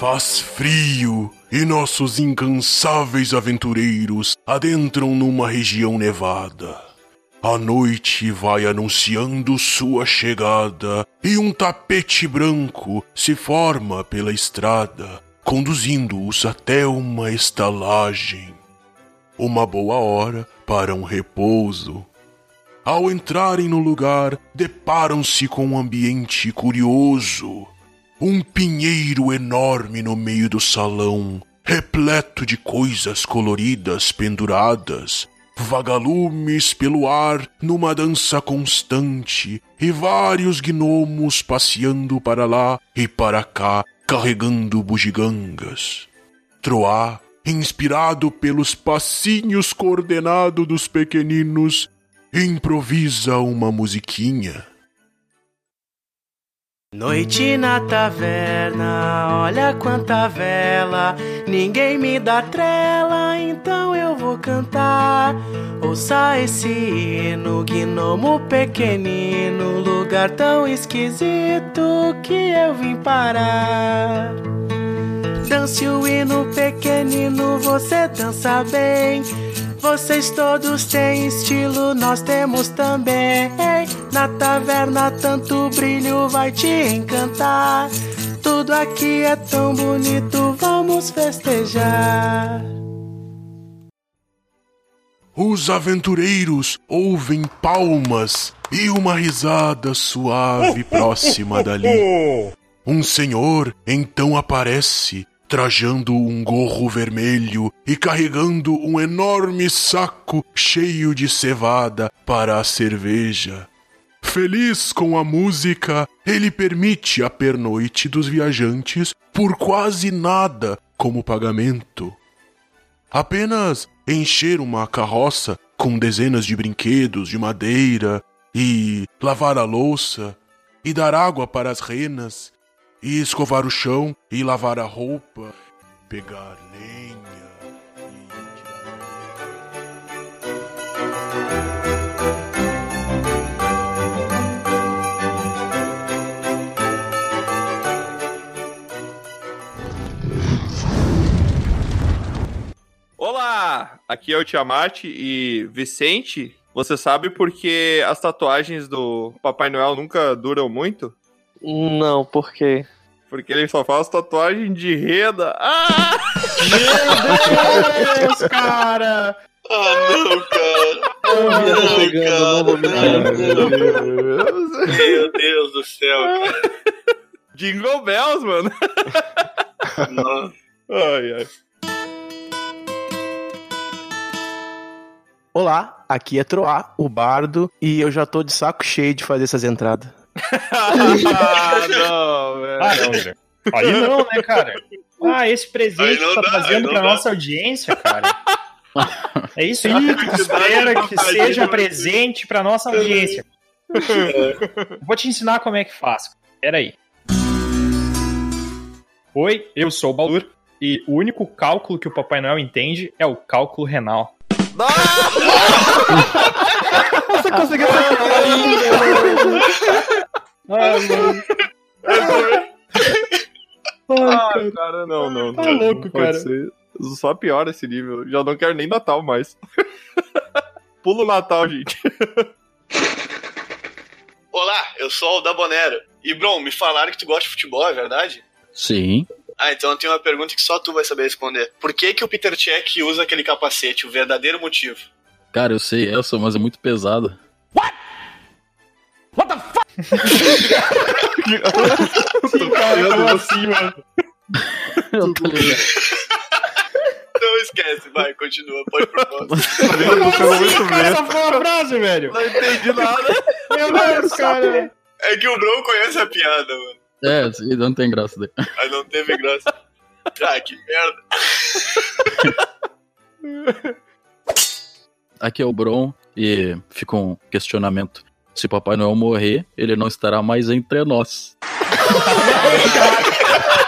Faz frio e nossos incansáveis aventureiros adentram numa região nevada. A noite vai anunciando sua chegada e um tapete branco se forma pela estrada, conduzindo-os até uma estalagem. Uma boa hora para um repouso. Ao entrarem no lugar, deparam-se com um ambiente curioso. Um pinheiro enorme no meio do salão, repleto de coisas coloridas penduradas, vagalumes pelo ar numa dança constante e vários gnomos passeando para lá e para cá carregando bugigangas. Troá, inspirado pelos passinhos coordenados dos pequeninos, improvisa uma musiquinha. Noite na taverna, olha quanta vela. Ninguém me dá trela, então eu vou cantar. Ouça esse hino, gnomo pequenino, lugar tão esquisito que eu vim parar. Dance o hino pequenino, você dança bem. Vocês todos têm estilo, nós temos também. Na taverna, tanto brilho vai te encantar. Tudo aqui é tão bonito, vamos festejar. Os aventureiros ouvem palmas e uma risada suave próxima dali. Um senhor então aparece trajando um gorro vermelho e carregando um enorme saco cheio de cevada para a cerveja. Feliz com a música, ele permite a pernoite dos viajantes por quase nada como pagamento. Apenas encher uma carroça com dezenas de brinquedos de madeira e lavar a louça e dar água para as renas e escovar o chão e lavar a roupa, pegar lenha Olá, aqui é o Tiamat e Vicente. Você sabe por que as tatuagens do Papai Noel nunca duram muito? Não, por quê? Porque ele só faz tatuagem de reda. Ah! Meu Deus, cara! Ah, não, cara. Não, Não, pegando, cara. não vou Não, Meu Deus do céu, cara. Jingle Bells, mano. Nossa. Ai, ai. Olá, aqui é Troá, o bardo, e eu já tô de saco cheio de fazer essas entradas. Ah, não, velho. Ah, não, velho. Aí não, né, cara? Ah, esse presente não que tá dá, trazendo não pra dá. nossa audiência, cara. É isso aí que espera que seja presente pra nossa audiência. Vou te ensinar como é que faz. Pera aí. Oi, eu sou o Baldur. E o único cálculo que o Papai Noel entende é o cálculo renal. Você conseguiu Ah, mano. Ah, cara, não, não. Tá não, louco, não pode cara. ser. Só piora esse nível. Já não quero nem Natal mais. Pula o Natal, gente. Olá, eu sou o Dabonero. E, Bron, me falaram que tu gosta de futebol, é verdade? Sim. Ah, então eu tenho uma pergunta que só tu vai saber responder. Por que que o Peter Check usa aquele capacete? O verdadeiro motivo. Cara, eu sei essa, mas é muito pesado. Sim, cara, como assim, mano? Eu tô ligado. Não esquece, vai, continua, pode propósito. Como assim, essa foi a frase, velho? Não entendi nada. Meu Deus, cara. É que o Bron conhece a piada, mano. É, não tem graça daí. Mas não teve graça. Ah, que merda. Aqui é o Bron e fica um questionamento. Se Papai Noel morrer, ele não estará mais entre nós.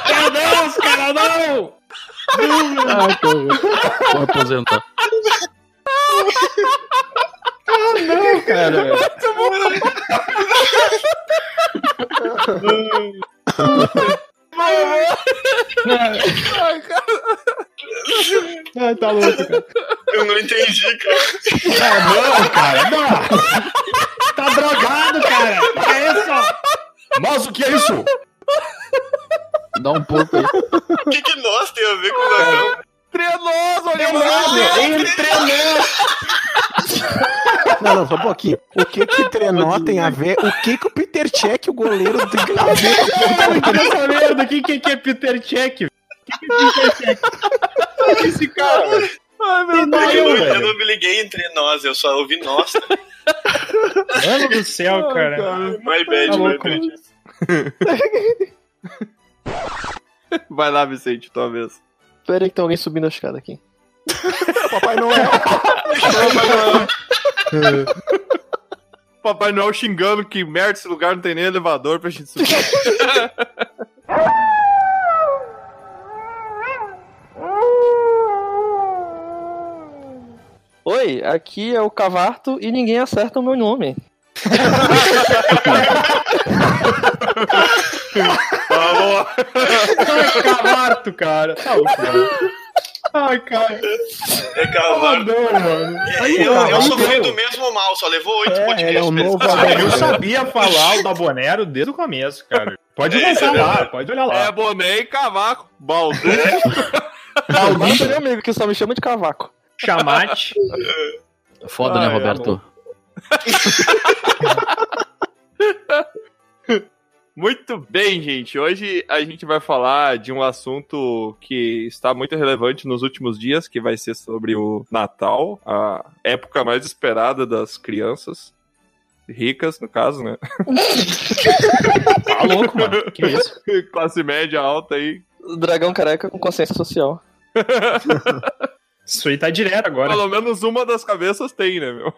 Meu Deus, cara, não! Ah, horror. Vou aposentar. Não, cara. Ah, tá louco, cara. Eu não entendi, cara. Ah, não, cara, não. Tá drogado, cara. Que é isso? Mas o que é isso? Dá um pouco aí. O que, que nós tem a ver com o ladrão? Trenoso, olha Entre nós. Não, não, só um pouquinho. O que que trenó tem a ver? O que que o Peter Check, o goleiro, tem a ver com Essa merda, quem que, que é Peter Check? Quem que é Peter Check? É esse cara? Ai, meu Eu, Deus. não- eu velho. não me liguei entre nós, eu só ouvi nós. tá? Mano do céu, cara. My bad, Tá my louco, bad. Vai lá, Vicente, tua vez. Pera aí que tem alguém subindo a escada aqui. Papai Noel. Papai Noel xingando que merda esse lugar não tem nem elevador pra gente subir. Oi, aqui é o Cavarto e ninguém acerta o meu nome. Ai, Cavarto, cara. Tá louco, cara. Ai, cara. É mano. Eu, eu Cavalo sofri do mesmo mal, só levou oito É, podcasts. é um novo eu sabia falar o da Bonero desde o começo, cara. Pode É, isso é lançar lá, pode olhar É lá. boné e cavaco. Baldu. Cavarto é meu amigo que só me chama de Cavaco. Chamate. Foda, né, Ai, Roberto? Muito bem, gente. Hoje a gente vai falar de um assunto que está muito relevante nos últimos dias, que vai ser sobre o Natal, a época mais esperada das crianças. Ricas, no caso, né? Tá louco, mano. Que isso? Classe média alta aí. Dragão careca com consciência social. Isso aí tá direto agora. Pelo menos uma das cabeças tem, né, meu?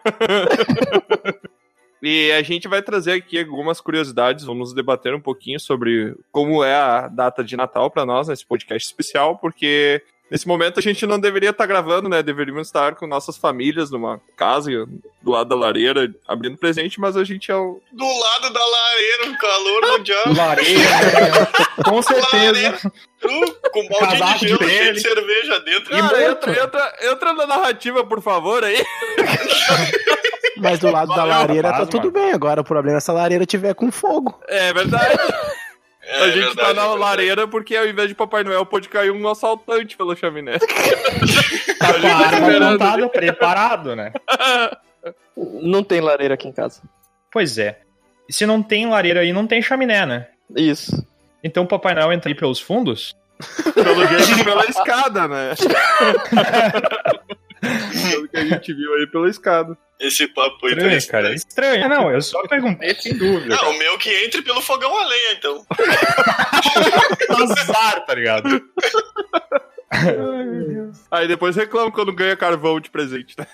E a gente vai trazer aqui algumas curiosidades, vamos debater um pouquinho sobre como é a data de Natal para nós nesse podcast especial, porque nesse momento a gente não deveria estar gravando, né? Deveríamos estar com nossas famílias numa casa do lado da lareira, abrindo presente, mas a gente é o. Do lado da lareira, o calor mundial. Lareira. Com certeza. Uh, com um balde Casaco de de gelo cheio pele. de cerveja dentro. Cara, entra, entra, entra na narrativa, por favor, aí. Mas do lado da lareira rapaz, tá tudo bem. Agora o problema é se a lareira tiver com fogo. É verdade. É a gente verdade, tá é na verdade. lareira porque ao invés de Papai Noel pode cair um assaltante pela chaminé. Tá com a arma apontada, preparado, né? Não tem lareira aqui em casa. Pois é. E se não tem lareira aí, não tem chaminé, né? Isso. Então o Papai Noel entra aí pelos fundos? Pelo jeito, pela escada, né? Pelo que a gente viu aí pela escada. Esse papo aí tá Estranho, estranho. cara. Estranho. Não, eu só perguntei sem dúvida. Não, o meu que entre pelo fogão a lenha, então. Azar, tá ligado? Aí depois reclama quando ganha carvão de presente, né?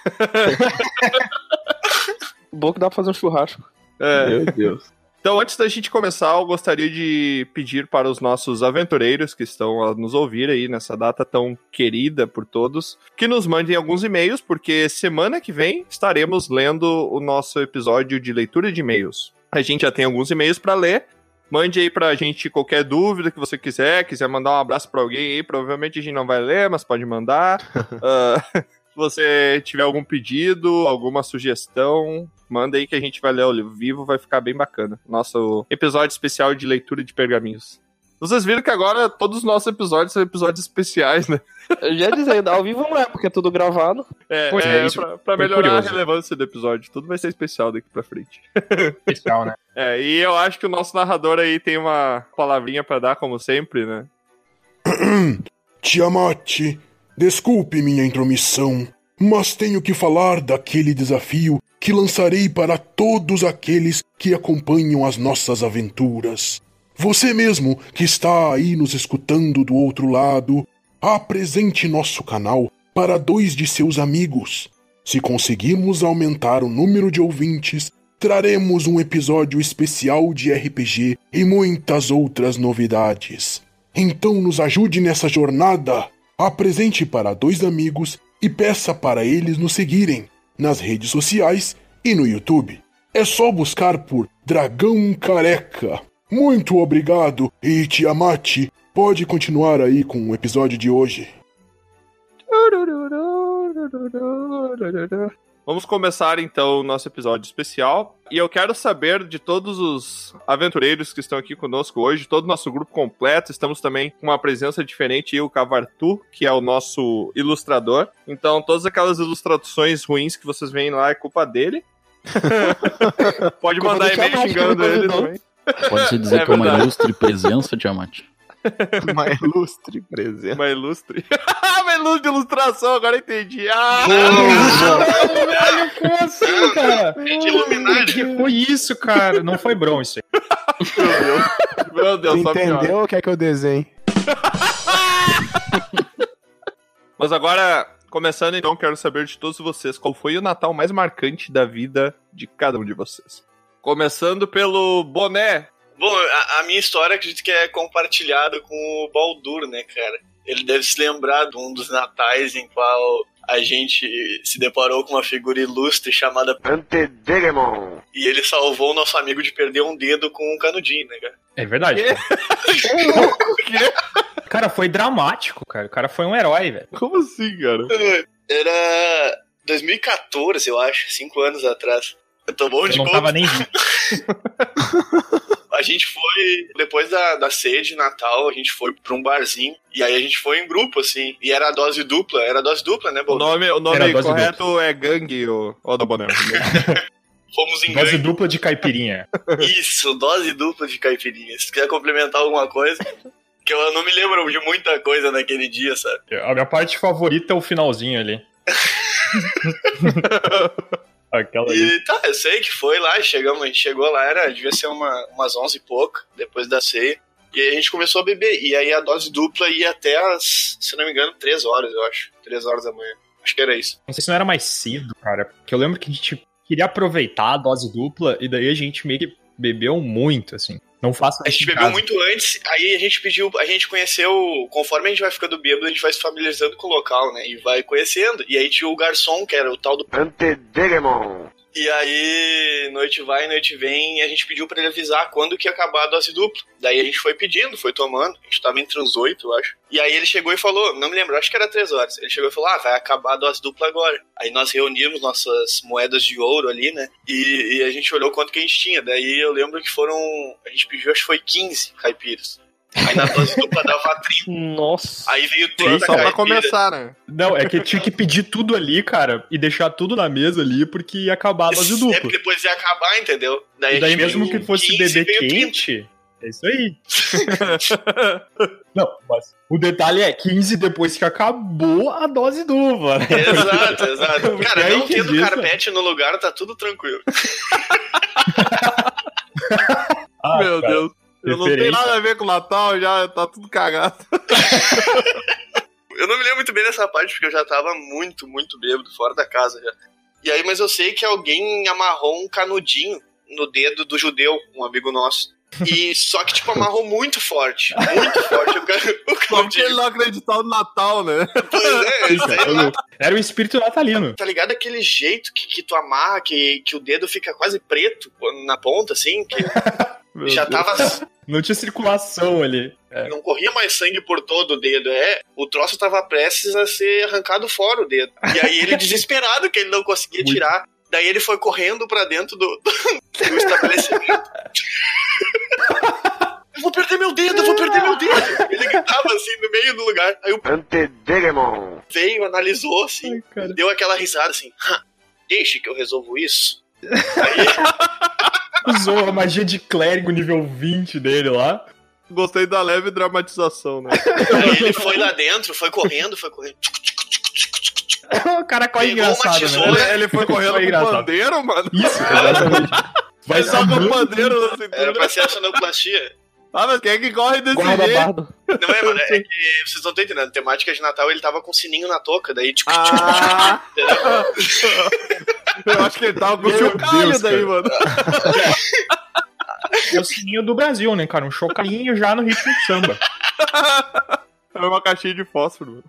Bom que dá pra fazer um churrasco. É. Meu Deus. Então, antes da gente começar, eu gostaria de pedir para os nossos aventureiros que estão a nos ouvir aí nessa data tão querida por todos, que nos mandem alguns e-mails, porque semana que vem estaremos lendo o nosso episódio de leitura de e-mails. A gente já tem alguns e-mails para ler. Mande aí pra gente qualquer dúvida que você quiser, quiser mandar um abraço pra alguém aí, provavelmente a gente não vai ler, mas pode mandar. Ah, se você tiver algum pedido, alguma sugestão, manda aí que a gente vai ler ao vivo, vai ficar bem bacana. Nosso episódio especial de leitura de pergaminhos. Vocês viram que agora todos os nossos episódios são episódios especiais, né? Eu já ia dizer, ao vivo não é, porque é tudo gravado. É, Pois é, é, isso pra, pra melhorar curioso. a relevância do episódio. Tudo vai ser especial daqui pra frente. Especial, né? É, e eu acho que o nosso narrador aí tem uma palavrinha pra dar, como sempre, né? Tiamat, desculpe minha intromissão, mas tenho que falar daquele desafio que lançarei para todos aqueles que acompanham as nossas aventuras. Você mesmo que está aí nos escutando do outro lado, apresente nosso canal para dois de seus amigos. Se conseguirmos aumentar o número de ouvintes, traremos um episódio especial de RPG e muitas outras novidades. Então nos ajude nessa jornada. Apresente para dois amigos e peça para eles nos seguirem nas redes sociais e no YouTube. É só buscar por Dragão Careca. Muito obrigado. E Tiamat, pode continuar aí com o episódio de hoje. Vamos começar então o nosso episódio especial. E eu quero saber de todos os aventureiros que estão aqui conosco hoje, todo o nosso grupo completo. Estamos também com uma presença diferente, eu, o Cavartu, que é o nosso ilustrador. Então, todas aquelas ilustrações ruins que vocês veem lá é culpa dele. Pode mandar e-mail xingando ele também. Pode-se dizer É que é uma ilustre presença, Tiamat. Uma ilustre presença. Uma ilustre. uma ilustre ilustração, agora entendi. Ah! Velho, como assim, cara? De Illuminati. que foi isso, cara? Não foi Bron isso aí. Meu Deus, só pior. Entendeu o que é que eu desenho? Mas agora, começando então, quero saber de todos vocês qual foi o Natal mais marcante da vida de cada um de vocês. Começando pelo boné. Bom, a, a minha história acredito que é compartilhada com o Baldur, né, cara? Ele deve se lembrar de um dos natais em qual a gente se deparou com uma figura ilustre chamada Antedegemon. e ele salvou o nosso amigo de perder um dedo com um canudinho, né, cara? É verdade. Cara, foi dramático, cara. O cara foi um herói, velho. Como assim, cara? Era 2014, eu acho, cinco anos atrás. Eu tô bom Eu de não conta. tava nem. A gente foi, depois da, da ceia de Natal, a gente foi pra um barzinho. E aí a gente foi em grupo, assim. E era a dose dupla. Era a dose dupla, né, O Baldur? nome, o nome Era a dose correto é gangue, ou ou da boné. Fomos em Dose gangue. dupla de caipirinha. Isso, dose dupla de caipirinha. Se quiser complementar alguma coisa. Que eu não me lembro de muita coisa naquele dia, sabe? A minha parte favorita é o finalzinho ali. Aquela ali. E tá, eu sei que foi lá, chegamos, a gente chegou lá, era, devia ser uma, umas 11 e pouco, depois da ceia. E aí a gente começou a beber. E aí a dose dupla ia até as, se não me engano, 3 horas, eu acho. 3 horas da manhã. Acho que era isso. Não sei se não era mais cedo, cara. Porque eu lembro que a gente queria aproveitar a dose dupla e daí a gente meio que bebeu muito, assim. Não faça A isso gente em bebeu casa. muito antes, aí a gente pediu, a gente conheceu, conforme a gente vai ficando bêbado, a gente vai se familiarizando com o local, né? E vai conhecendo. E aí tinha o garçom, que era o tal do Antedegemon. E aí, noite vai, noite vem, e a gente pediu pra ele avisar quando que ia acabar a dose dupla. Daí a gente foi pedindo, foi tomando, a gente tava entre os oito, eu acho. E aí ele chegou e falou, não me lembro, acho que era três horas. Ele chegou e falou, ah, vai acabar a dose dupla agora. Aí nós reunimos nossas moedas de ouro ali, né? E, e a gente olhou quanto que a gente tinha. Daí eu lembro que foram, a gente pediu, acho que foi 15 caipiras. Aí na dose dupla dava 30. Nossa. Aí veio 30 Só pra começar, né? Não, é que tinha que pedir tudo ali, cara, e deixar tudo na mesa ali, porque ia acabar a dose É dupla. porque depois ia acabar, entendeu? E daí gente mesmo que fosse 15 beber veio 30. quente, é isso aí. Não, mas o detalhe é 15 depois que acabou a dose dupla, né? Exato, exato. Cara, aí não que tendo diz, carpete no lugar, tá tudo tranquilo. Ah, Meu cara, Deus. Eu não tenho nada a ver com o Natal, já tá tudo cagado. Eu não me lembro muito bem dessa parte, porque eu já tava muito, muito bêbado, fora da casa já. E aí, mas eu sei que alguém amarrou um canudinho no dedo do judeu, um amigo nosso. E só que, tipo, amarrou muito forte. Muito forte o, canudinho. ele não acreditou no Natal, né? Pois é, sei lá, Era o espírito natalino. tá ligado aquele jeito que, que tu amarra, que, que o dedo fica quase preto na ponta, assim, que Meu já Deus. tava Não tinha circulação ali. É. Não corria mais sangue por todo o dedo. É, o troço tava prestes a ser arrancado fora o dedo. E aí ele desesperado que ele não conseguia Muito. tirar. Daí ele foi correndo pra dentro do, do estabelecimento. Eu vou perder meu dedo, eu vou perder meu dedo. Ele gritava assim no meio do lugar. Aí o Antedegemon. veio, analisou assim, Ai, deu aquela risada assim. "Hã, Deixe que eu resolvo isso. Aí, Usou a magia de clérigo nível 20 dele lá. Gostei da leve dramatização, né? aí ele foi lá dentro, foi correndo, foi correndo. o cara corre Pegou engraçado, tesoura, né? Ele foi correndo Foi com bandeiro, mano. Isso, exatamente. Vai Ele tava com bandeiro na Era pra ser a sonoplastia. Ah, mas quem é que corre desse Guarda jeito? bardo. Não é, mano, é que vocês não estão entendendo. Temática de Natal ele tava com o sininho na touca, daí tipo. Ah? eu acho que ele tava com o chocalho daí, cara. mano. É o sininho do Brasil, né, cara? Um chocalhinho já no ritmo de samba. Era uma caixinha de fósforo. mano.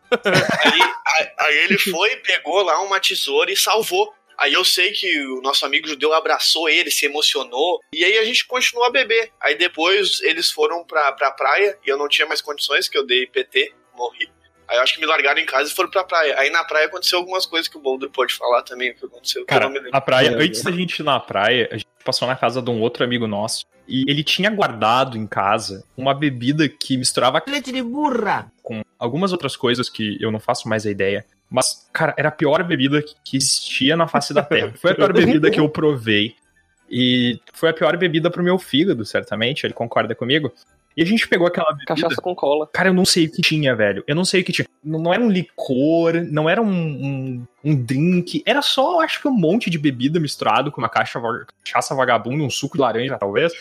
Aí, aí- aí ele foi, pegou lá uma tesoura e salvou. Aí eu sei que o nosso amigo judeu abraçou ele, se emocionou. E aí a gente continuou a beber. Aí depois eles foram pra, pra praia e eu não tinha mais condições, que eu dei PT, morri. Aí eu acho que me largaram em casa e foram pra praia. Aí na praia aconteceu algumas coisas que o Boulder pode falar também, o que aconteceu. que Cara, eu não me lembro. na praia, É, antes da gente ir na praia, a gente passou na casa de um outro amigo nosso. E ele tinha guardado em casa uma bebida que misturava Leite de burra. com algumas outras coisas que eu não faço mais a ideia. Mas, cara, era a pior bebida que existia na face da Terra. Foi a pior bebida que eu provei. E foi a pior bebida pro meu fígado, certamente. Ele concorda comigo. E a gente pegou aquela bebida. Cachaça com cola. Cara, eu não sei o que tinha, velho. Eu não sei o que tinha. Não, não era um licor, não era um, um, um drink. Era só, eu acho que um monte de bebida misturado com uma caixa, cachaça vagabunda, um suco de laranja, talvez.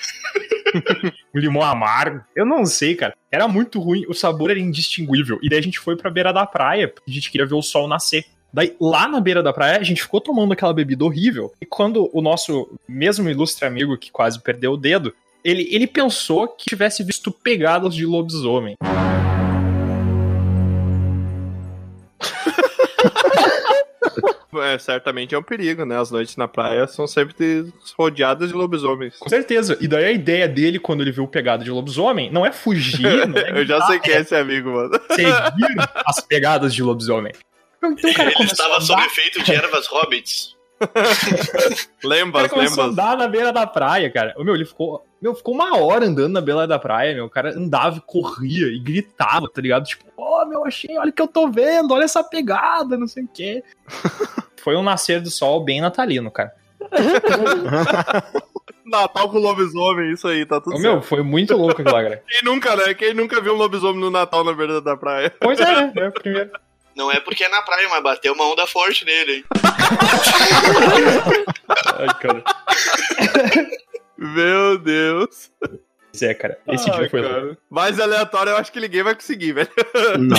um limão amargo. Eu não sei, cara. Era muito ruim. O sabor era indistinguível. E daí a gente foi pra beira da praia, porque a gente queria ver o sol nascer. Daí, lá na beira da praia, a gente ficou tomando aquela bebida horrível. E quando o nosso mesmo ilustre amigo, que quase perdeu o dedo, ele, ele pensou que tivesse visto pegadas de lobisomem. É, certamente é um perigo, né? As noites na praia são sempre rodeadas de lobisomens. Com certeza. E daí a ideia dele, quando ele viu pegada de lobisomem, não é fugir, não é Eu já sei quem é esse amigo, mano. seguir as pegadas de lobisomem. Então, cara, Ele estava sob efeito de ervas hobbits. o cara Lembas, começou a lembas. andar na beira da praia, cara. O meu, ele ficou, meu, ficou uma hora andando na beira da praia, meu. O cara andava e corria e gritava, tá ligado? Tipo, ó, meu, achei, olha o que eu tô vendo, olha essa pegada, não sei o quê. Foi um nascer do sol bem natalino, cara. Natal com lobisomem, isso aí, tá tudo O certo. meu, foi muito louco aquilo lá, cara. Quem nunca, né? Quem nunca viu um lobisomem no Natal na beira da praia? Pois é, né? É o primeiro. Não é porque é na praia, mas bateu uma onda forte nele, hein? Ai, cara. Meu Deus. Pois é, cara. Esse Ai, dia foi cara. louco. Mais aleatório, eu acho que ninguém vai conseguir, velho. Não,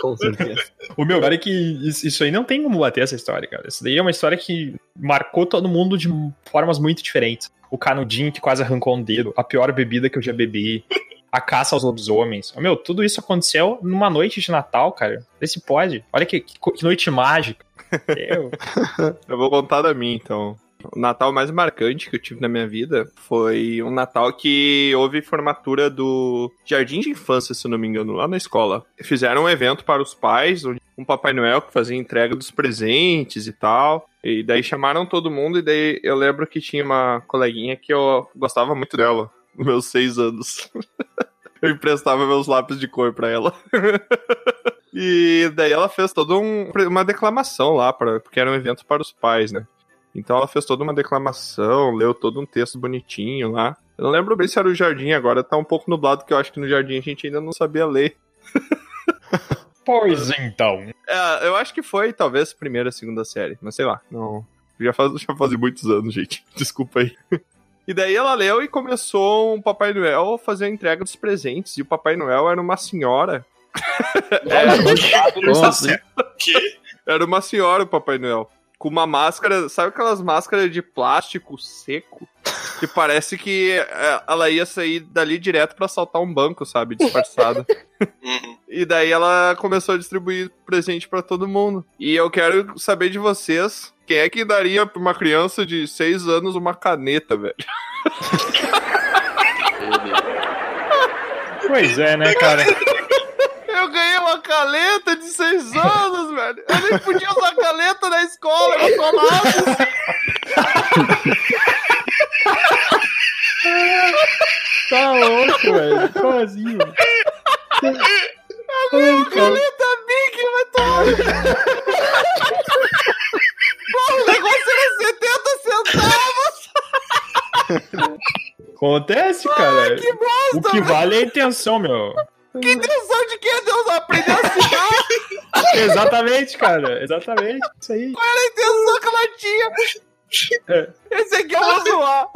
com certeza. O meu, cara, é que isso isso aí não tem como bater essa história, cara. Isso daí é uma história que marcou todo mundo de formas muito diferentes. O canudinho que quase arrancou um dedo, a pior bebida que eu já bebi, a caça aos lobisomens. Meu, tudo isso aconteceu numa noite de Natal, cara. Vê se pode. Olha que, que noite mágica. Eu, Eu vou contar da minha, então. O Natal mais marcante que eu tive na minha vida foi um Natal que houve formatura do Jardim de Infância, se não me engano, lá na escola. Fizeram um evento para os pais, um Papai Noel que fazia entrega dos presentes e tal. E daí chamaram todo mundo, e daí eu lembro que tinha uma coleguinha que eu gostava muito dela, meus seis anos. eu emprestava meus lápis de cor pra ela. E daí ela fez toda um- uma declamação lá, pra, porque era um evento para os pais, né? Então ela fez toda uma declamação, leu todo um texto bonitinho lá. Eu não lembro bem se era o jardim agora, tá um pouco nublado, que eu acho que no jardim a gente ainda não sabia ler. Pois então. É, eu acho que foi talvez primeira, segunda série, mas sei lá, não. Já faz, já faz muitos anos, gente. Desculpa aí. E daí ela leu e começou um Papai Noel a fazer a entrega dos presentes. E o Papai Noel era uma senhora. Assim? Que? Era uma senhora o Papai Noel. Com uma máscara, sabe aquelas máscaras de plástico seco? Que parece que é, ela ia sair dali direto pra assaltar um banco, sabe? Disfarçada. E daí ela começou a distribuir presente pra todo mundo. E eu quero saber de vocês, quem é que daria pra uma criança de 6 anos uma caneta, velho? Pois é, né, cara? Eu ganhei uma caneta de 6 anos, velho. Eu nem podia usar caneta na escola, eu sou lápis. Tá louco, velho. Assim, velho? Uma caneta Big, vai tomar. Pô, o negócio era 70 centavos. Acontece, cara. que bosta, o que vale é a intenção, meu. Que intenção de que Deus aprender a assinar? Exatamente, cara. Exatamente. Isso aí. Qual era a intenção que ela tinha? Esse aqui eu vou zoar.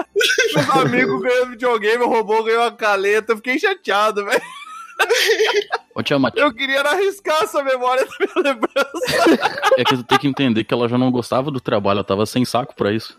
Meus amigos ganhando videogame, roubou, ganhou uma caleta. Eu fiquei chateado, velho. Ô, Tiamat, Eu queria arriscar essa memória da minha lembrança. é que tu tem que entender que ela já não gostava do trabalho, ela tava sem saco pra isso.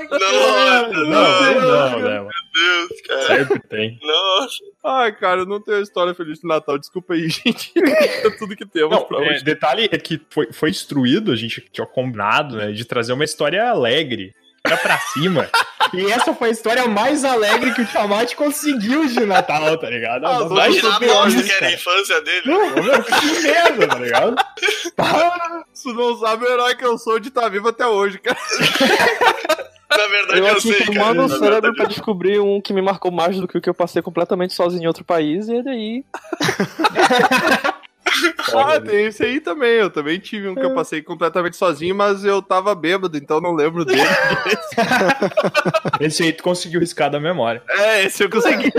Nossa, Não, não, não, né, mano? Deus, cara. Sempre tem. Nossa. Ai, cara, eu não tenho história feliz de Natal. Desculpa aí, gente. é tudo que temos Não, pra é, hoje. detalhe é que foi, foi instruído, a gente tinha combinado, né, de trazer uma história alegre. Era pra cima. E essa foi a história mais alegre que o Tiamat conseguiu de Natal, tá ligado? Ah, Não, não Imagina a bosta que era a infância dele. Não, meu, que merda, tá ligado? Tu não sabe o herói que eu sou de estar vivo até hoje, cara. Na verdade, Eu eu, sei, cara. tomando o cérebro pra descobrir um que me marcou mais do que o que eu passei completamente sozinho em outro país, e ele aí. Ah, tem esse aí também. Eu também tive um que eu passei completamente sozinho, mas eu tava bêbado, então não lembro dele. Esse aí tu conseguiu riscar da memória. é, esse eu consegui.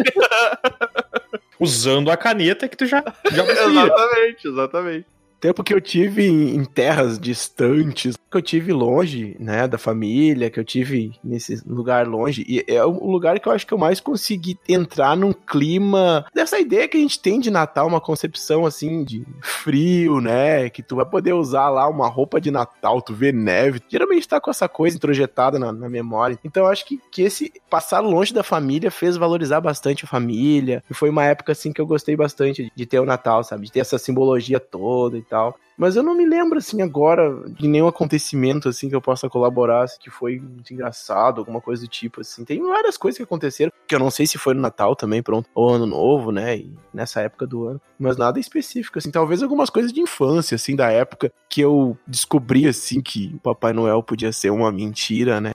Usando a caneta que tu já, já conseguia. exatamente, exatamente. Tempo que eu tive em, terras distantes, que eu tive longe, né, da família, que eu tive nesse lugar longe, e é o lugar que eu acho que eu mais consegui entrar num clima dessa ideia que a gente tem de Natal, uma concepção assim de frio, né, que tu vai poder usar lá uma roupa de Natal, tu vê neve, geralmente tá com essa coisa introjetada na, na memória. Então eu acho que, que esse passar longe da família fez valorizar bastante a família, e foi uma época assim que eu gostei bastante de ter o Natal, sabe, de ter essa simbologia toda tal. Mas eu não me lembro, assim, agora de nenhum acontecimento, assim, que eu possa colaborar, assim, que foi muito engraçado, alguma coisa do tipo, assim. Tem várias coisas que aconteceram, que eu não sei se foi no Natal também, pronto, ou Ano Novo, né, e nessa época do ano. Mas nada específico, assim. Talvez algumas coisas de infância, assim, da época, que eu descobri, assim, que Papai Noel podia ser uma mentira, né.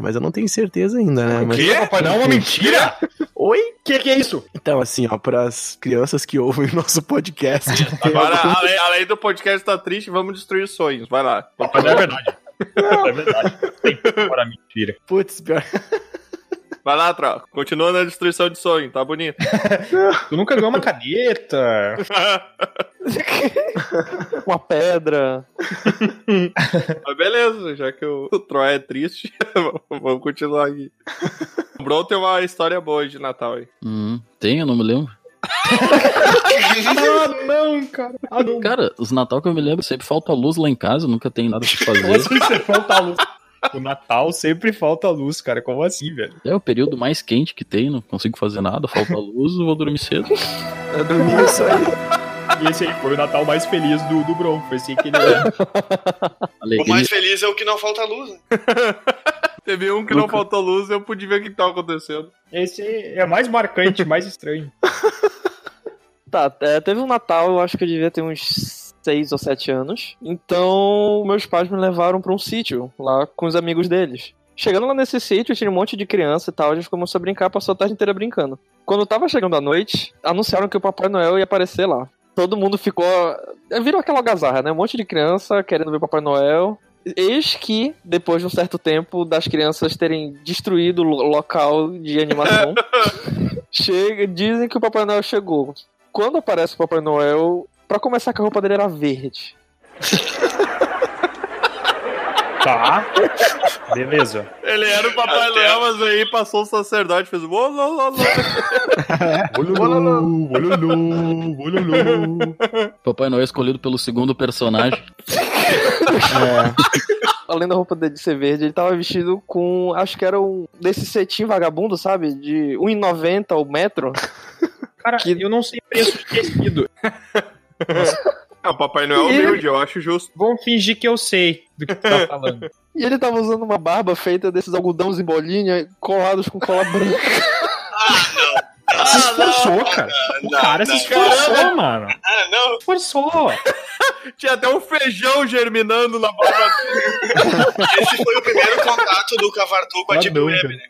Mas eu não tenho certeza ainda, né? Mas... Que? Papai Noel é uma mentira? Oi? Que que é isso? Então, assim, ó, pras crianças que ouvem o nosso podcast. Agora, além, além do podcast tá triste, vamos destruir sonhos. Vai lá. Papai Noel é verdade. É verdade. Tem para mentira. Putz, pior. Vai lá, Troca. Continua na destruição de sonho, tá bonito. Tu nunca ganhou uma caneta. Uma pedra. Mas beleza, já que o, o Troy é triste, vamos continuar aqui. O Bron tem uma história boa de Natal aí. Hum, tem, eu não me lembro. ah, não, cara. Ah, não. Cara, os Natal que eu me lembro, sempre falta luz lá em casa, nunca tem nada pra fazer. você falta luz? O Natal sempre falta luz, cara. Como assim, velho? É o período mais quente que tem, não consigo fazer nada, falta luz, eu vou dormir cedo. Eu dormi isso aí. E esse aí foi o Natal mais feliz do, do Bron. Foi assim que ele. O Alegria. mais feliz é o que não falta luz. né? Teve um que não faltou luz eu pude ver o que tava acontecendo. Esse é mais marcante, mais estranho. Tá, é, teve um Natal, eu acho que eu devia ter uns 6 ou 7 anos. Então, meus pais me levaram pra um sítio, lá com os amigos deles. Chegando lá nesse sítio, tinha um monte de criança e tal, a gente começou a brincar, passou a tarde inteira brincando. Quando tava chegando a noite, anunciaram que o Papai Noel ia aparecer lá. Todo mundo ficou. Virou aquela algazarra, né? Um monte de criança querendo ver o Papai Noel. Eis que, depois de um certo tempo das crianças terem destruído o lo- local de animação, chega, dizem que o Papai Noel chegou. Quando aparece o Papai Noel, pra começar que a roupa dele era verde. Tá. Beleza. Ele era o Papai Até- Noel, mas aí passou o sacerdote e fez. Bolulu, bolulu, bolulu. Papai Noel é escolhido pelo segundo personagem. Além da roupa dele ser verde, ele tava vestido com. Acho que era um. Desse cetim vagabundo, sabe? De 1,90 o metro. Cara, Que- eu não sei preço de tecido. É, o Papai Noel é humilde, eu acho justo. Vou fingir que eu sei do que tu tá falando. E ele tava usando uma barba feita desses algodões em bolinha colados com cola branca. se esforçou, cara. O não, cara se não. esforçou, mano. Ah, não. Esforçou. Tinha até um feijão germinando na barba. Esse foi o primeiro contato do Cavartu com a Ah, Deep não, Web, cara. né,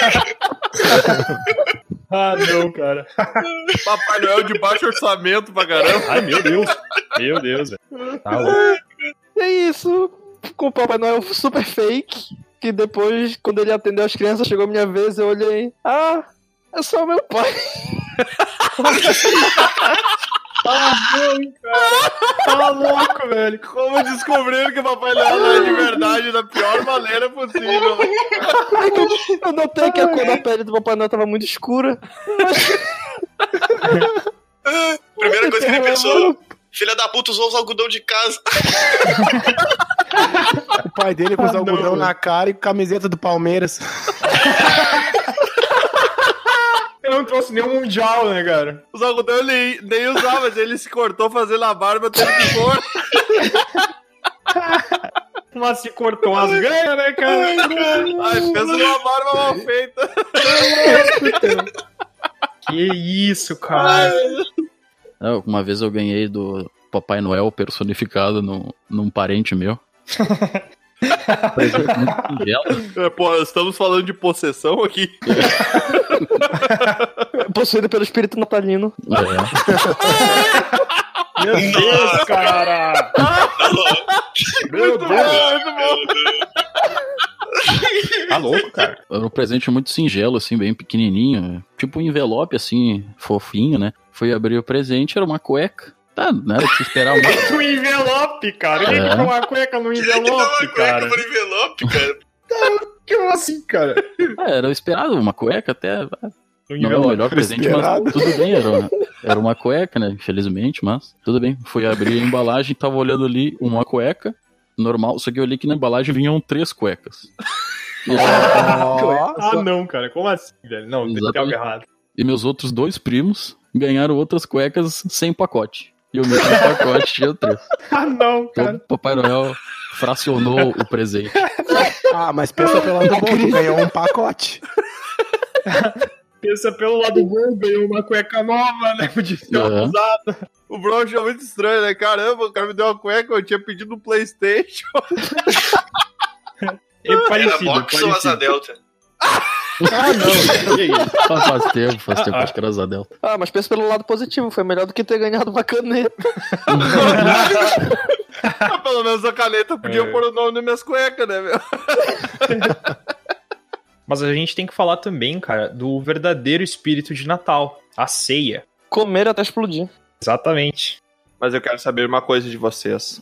cara? Ah, não, cara. Papai Noel de baixo orçamento pra caramba. Ai, meu Deus. Meu Deus, velho. Tá louco. E é isso. Com o Papai Noel super fake. Que depois, quando ele atendeu as crianças, chegou a minha vez, eu olhei. Ah, é só meu pai. Tá louco, velho. Como descobriram que o Papai Noel é de verdade da pior maneira possível. Eu notei que a cor da pele do Papai Noel tava muito escura. Primeira coisa que ele pensou, Filha da puta usou os algodão de casa. O pai dele com os Ah, algodão não. na cara e camiseta do Palmeiras. Eu não trouxe nenhum mundial, né, cara? Os algodão ele nem usava, mas ele se cortou fazendo a barba, teve que pôr. Mas se cortou as ganhas, né, cara? Ai, fez uma barba mal feita. Que isso, cara. Não, Uma vez eu ganhei do Papai Noel personificado no, num parente meu. Muito singelo. É, Pô, estamos falando de possessão aqui. Possuído pelo espírito natalino. É. Meu Deus, cara. Meu Deus. Tá louco, cara. Era um presente muito singelo, assim, bem pequenininho. Tipo um envelope, assim, fofinho, né? Fui abrir o presente, era uma cueca. Tá, não era de se esperar muito. No envelope, cara. Ele É. uma cueca no Ele dá uma envelope, cueca cara. por envelope, cara. Como assim, cara? Ah, era esperado, uma cueca até. No Não é o melhor presente, esperado. mas tudo bem, era uma, era uma cueca, né? Infelizmente, mas tudo bem. Fui abrir a embalagem, tava olhando ali uma cueca, normal, só que eu olhei que na embalagem vinham três cuecas. E, Ah, não, cara. Como assim, velho? Não, tem algo Exatamente. errado. e meus outros dois primos ganharam outras cuecas sem pacote. E o meu sem pacote tinha três. Ah, não, cara. o Papai Noel fracionou o presente. Ah, mas pensa pelo lado bom, ganhou um pacote. Pensa pelo lado bom, ganhou uma cueca nova, né? Podia ser uma Aham. usada. O Bro achou muito estranho, né? Caramba, o cara me deu uma cueca, eu tinha pedido um Playstation. É Era parecido, box ou asa parecido. delta? Ah, não. Que isso? Faz, faz tempo, faz tempo, acho que era Zadel. Ah, mas pensa pelo lado positivo, foi melhor do que ter ganhado uma caneta. Pelo menos a caneta podia É. pôr o nome nas minhas cuecas, né, meu? Mas a gente tem que falar também, cara, do verdadeiro espírito de Natal. A ceia. Comer até explodir. Exatamente. Mas eu quero saber uma coisa de vocês.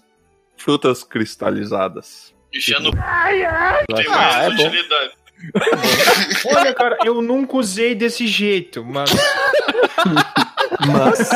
Frutas cristalizadas. Enchendo tem Ah, mais é bom. Olha, cara, eu nunca usei desse jeito, mas. Mas.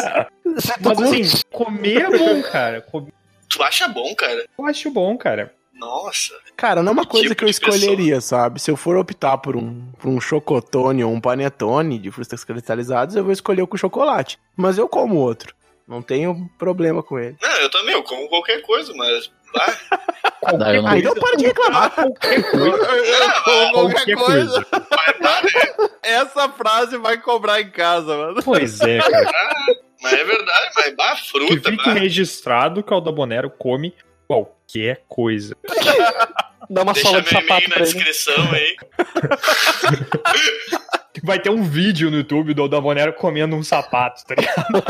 Mas assim, comer é bom, cara. Comer Tu acha bom, cara? eu acho bom, cara. Nossa. Cara, não é uma coisa tipo que eu de pessoa? escolheria, sabe? Se eu for optar por um, por um chocotone ou um panetone de frutas cristalizadas, eu vou escolher o com chocolate. Mas eu como outro. Não tenho problema com ele. Não, eu também, eu como qualquer coisa, mas. Ah, Ah, eu não- Ah, para de reclamar. Qualquer coisa. Eu como qualquer Qualquer coisa. né? Essa frase vai cobrar em casa, mano. Pois é, cara. mas é verdade, mas bah, Que fruta, fique bah. registrado que o Aldabonero come qualquer coisa. Dá uma Deixa sola de meu sapato e-mail na descrição aí. Vai ter um vídeo no YouTube do Aldabonero comendo um sapato, tá ligado?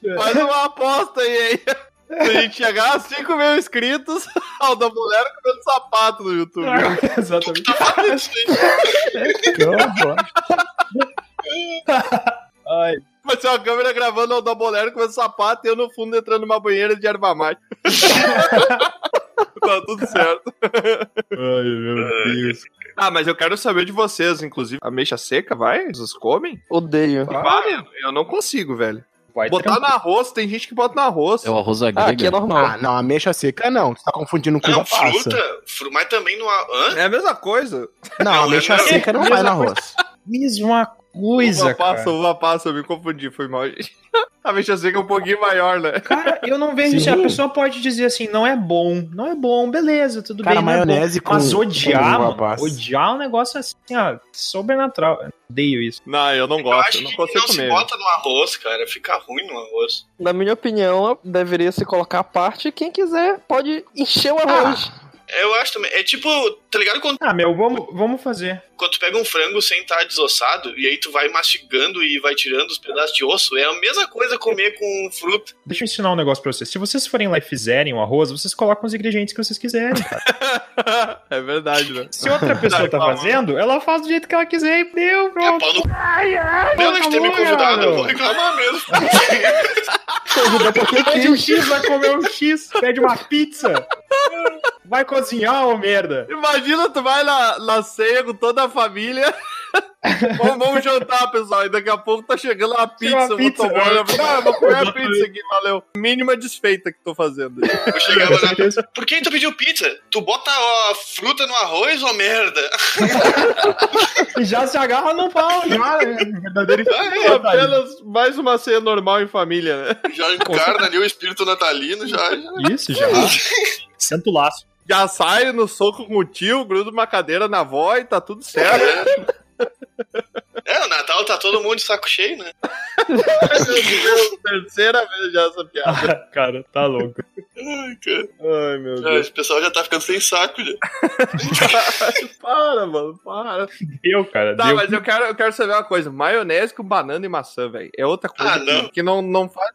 Faz uma aposta aí, hein? Se a gente chegar a 5 mil inscritos, ao da mulher comendo sapato no YouTube. Exatamente. Aí. Que horror. Ai, Vai ser uma câmera gravando ao da mulher comendo sapato e eu no fundo entrando numa banheira de erva mate. tá tudo certo. ai, meu Deus. Ah, mas eu quero saber de vocês, inclusive. Ameixa seca, vai? Vocês comem? Odeio. Ah, eu, eu não consigo, velho. Vai Botar no arroz, tem gente que bota no arroz. É o arroz Ah, aqui é normal. Ah, não, ameixa seca não. Você tá confundindo com Não, fruta, fru- mas também no. Hã? É a mesma coisa. Não, Não, ameixa não, seca não vai no arroz. Mesma coisa, uva passa, cara. uva passa, eu me confundi, foi mal. A ameixa seca é um pouquinho maior, né? Cara, eu não vejo Sim. se a pessoa pode dizer assim, não é bom, não é bom, beleza, tudo Cara, bem, não é maionese bom. com- Mas com odiar, uva mano, passa. odiar é um negócio assim, ó, sobrenatural. Eu Odeio isso. Não, eu não gosto, eu não que consigo não se comer. bota no arroz, cara. Fica ruim no arroz. Na minha opinião, deveria se colocar a parte quem quiser pode encher o arroz. Eu acho também. É tipo, tá ligado quando, Ah, meu, vamos, vamos fazer. Quando tu pega um frango sem estar desossado e aí tu vai mastigando e vai tirando os pedaços de osso? É a mesma coisa comer com fruta. Deixa eu ensinar um negócio pra vocês. Se vocês forem lá e fizerem o arroz, vocês colocam os ingredientes que vocês quiserem, cara. é verdade, né? Se outra pessoa tá fazendo, ela faz do jeito que ela quiser e deu, É pronto. pau no. Pena de ter me convidado, eu vou reclamar mesmo. Pede um X, vai comer um X. Pede uma pizza. Vai cozinhar, ô merda. Imagina, tu vai na, na ceia com toda a família vamos, vamos jantar, pessoal. E daqui a pouco tá chegando a pizza. uma eu vou pizza, tomar, né? Ah, eu vou comer a pizza aqui, valeu. Mínima desfeita que tô fazendo. Eu chegava na... Por que tu pediu pizza? Tu bota ó, fruta no arroz ou merda? E já se agarra no pau, já, né? Verdadeiro É apenas mais uma ceia normal em família, né? Já encarna ali o espírito natalino, já. já. Isso, já. Senta o laço. Já sai no soco com o tio, gruda uma cadeira na avó e tá tudo certo. É, o Natal tá todo mundo de saco cheio, né? Terceira vez já essa piada. Ah, cara, tá louco. Ai, cara. Ai, meu Ah, Deus. esse pessoal já tá ficando sem saco já. Para, mano, para. Deu, cara, Tá, deu. mas eu quero, eu quero saber uma coisa. Maionese com banana e maçã, velho. É outra coisa Ah, que- não. que não, não faz.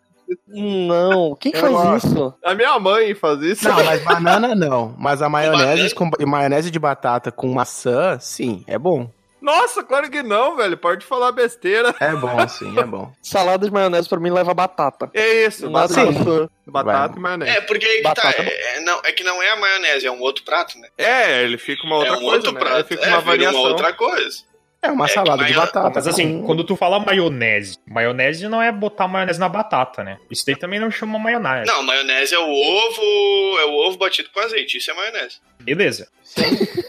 Não, quem Eu faz gosto. isso? A minha mãe faz isso. Não, mas banana não. Mas a maionese com, maionese de batata com maçã, sim, é bom. Nossa, claro que não, velho. Pode falar besteira. É bom, sim, é bom. Salada de maionese pra mim leva batata. É isso, Mas batata, maçã. batata Vai. e maionese. É, porque aí que tá. Batata. É, é, não, é que não é a maionese, é um outro prato, né? É, ele fica uma outra é um coisa, outro né? prato. Ele fica é, uma variação. uma outra coisa. É uma É salada de maio- batata. Mas assim, com- quando tu fala maionese, maionese não é botar maionese na batata, né? Isso daí também não chama maionese. Não, maionese é o ovo. É o ovo batido com azeite. Isso é maionese. Beleza.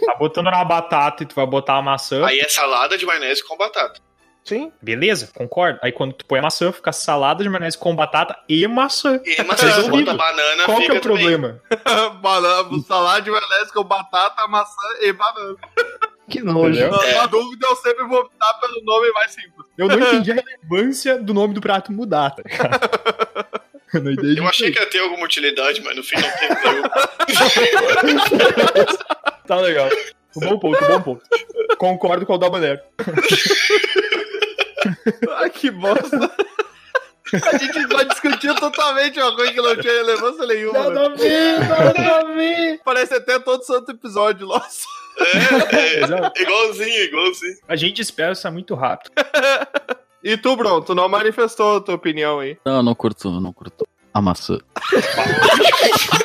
Tá botando na batata e tu vai botar a maçã. Aí é salada de maionese com batata. Sim. Beleza, concordo. Aí quando tu põe a maçã, fica salada de maionese com batata e maçã. E maçã, Resolvido. bota banana, Qual que é o problema? banana, salada de maionese com batata, maçã e banana. Que nojo. Entendeu? É. Na dúvida, eu sempre vou optar pelo nome mais simples. Eu não entendi a relevância do nome do prato mudar, tá ligado? Eu não entendi. Eu achei que ia ter alguma utilidade, mas no fim não teve nenhuma. Tá legal. Um bom ponto, um bom ponto. Concordo com o Dalmaneiro. Ai, que bosta. A gente vai discutir totalmente uma coisa que não tinha relevância nenhuma. né? a ver, nada a ver. Parece até todo santo episódio nosso. É, é, igualzinho, igualzinho. A gente espera isso muito rápido. E tu, Bron, tu não manifestou a tua opinião aí. Não, não curto, não curto. A maçã.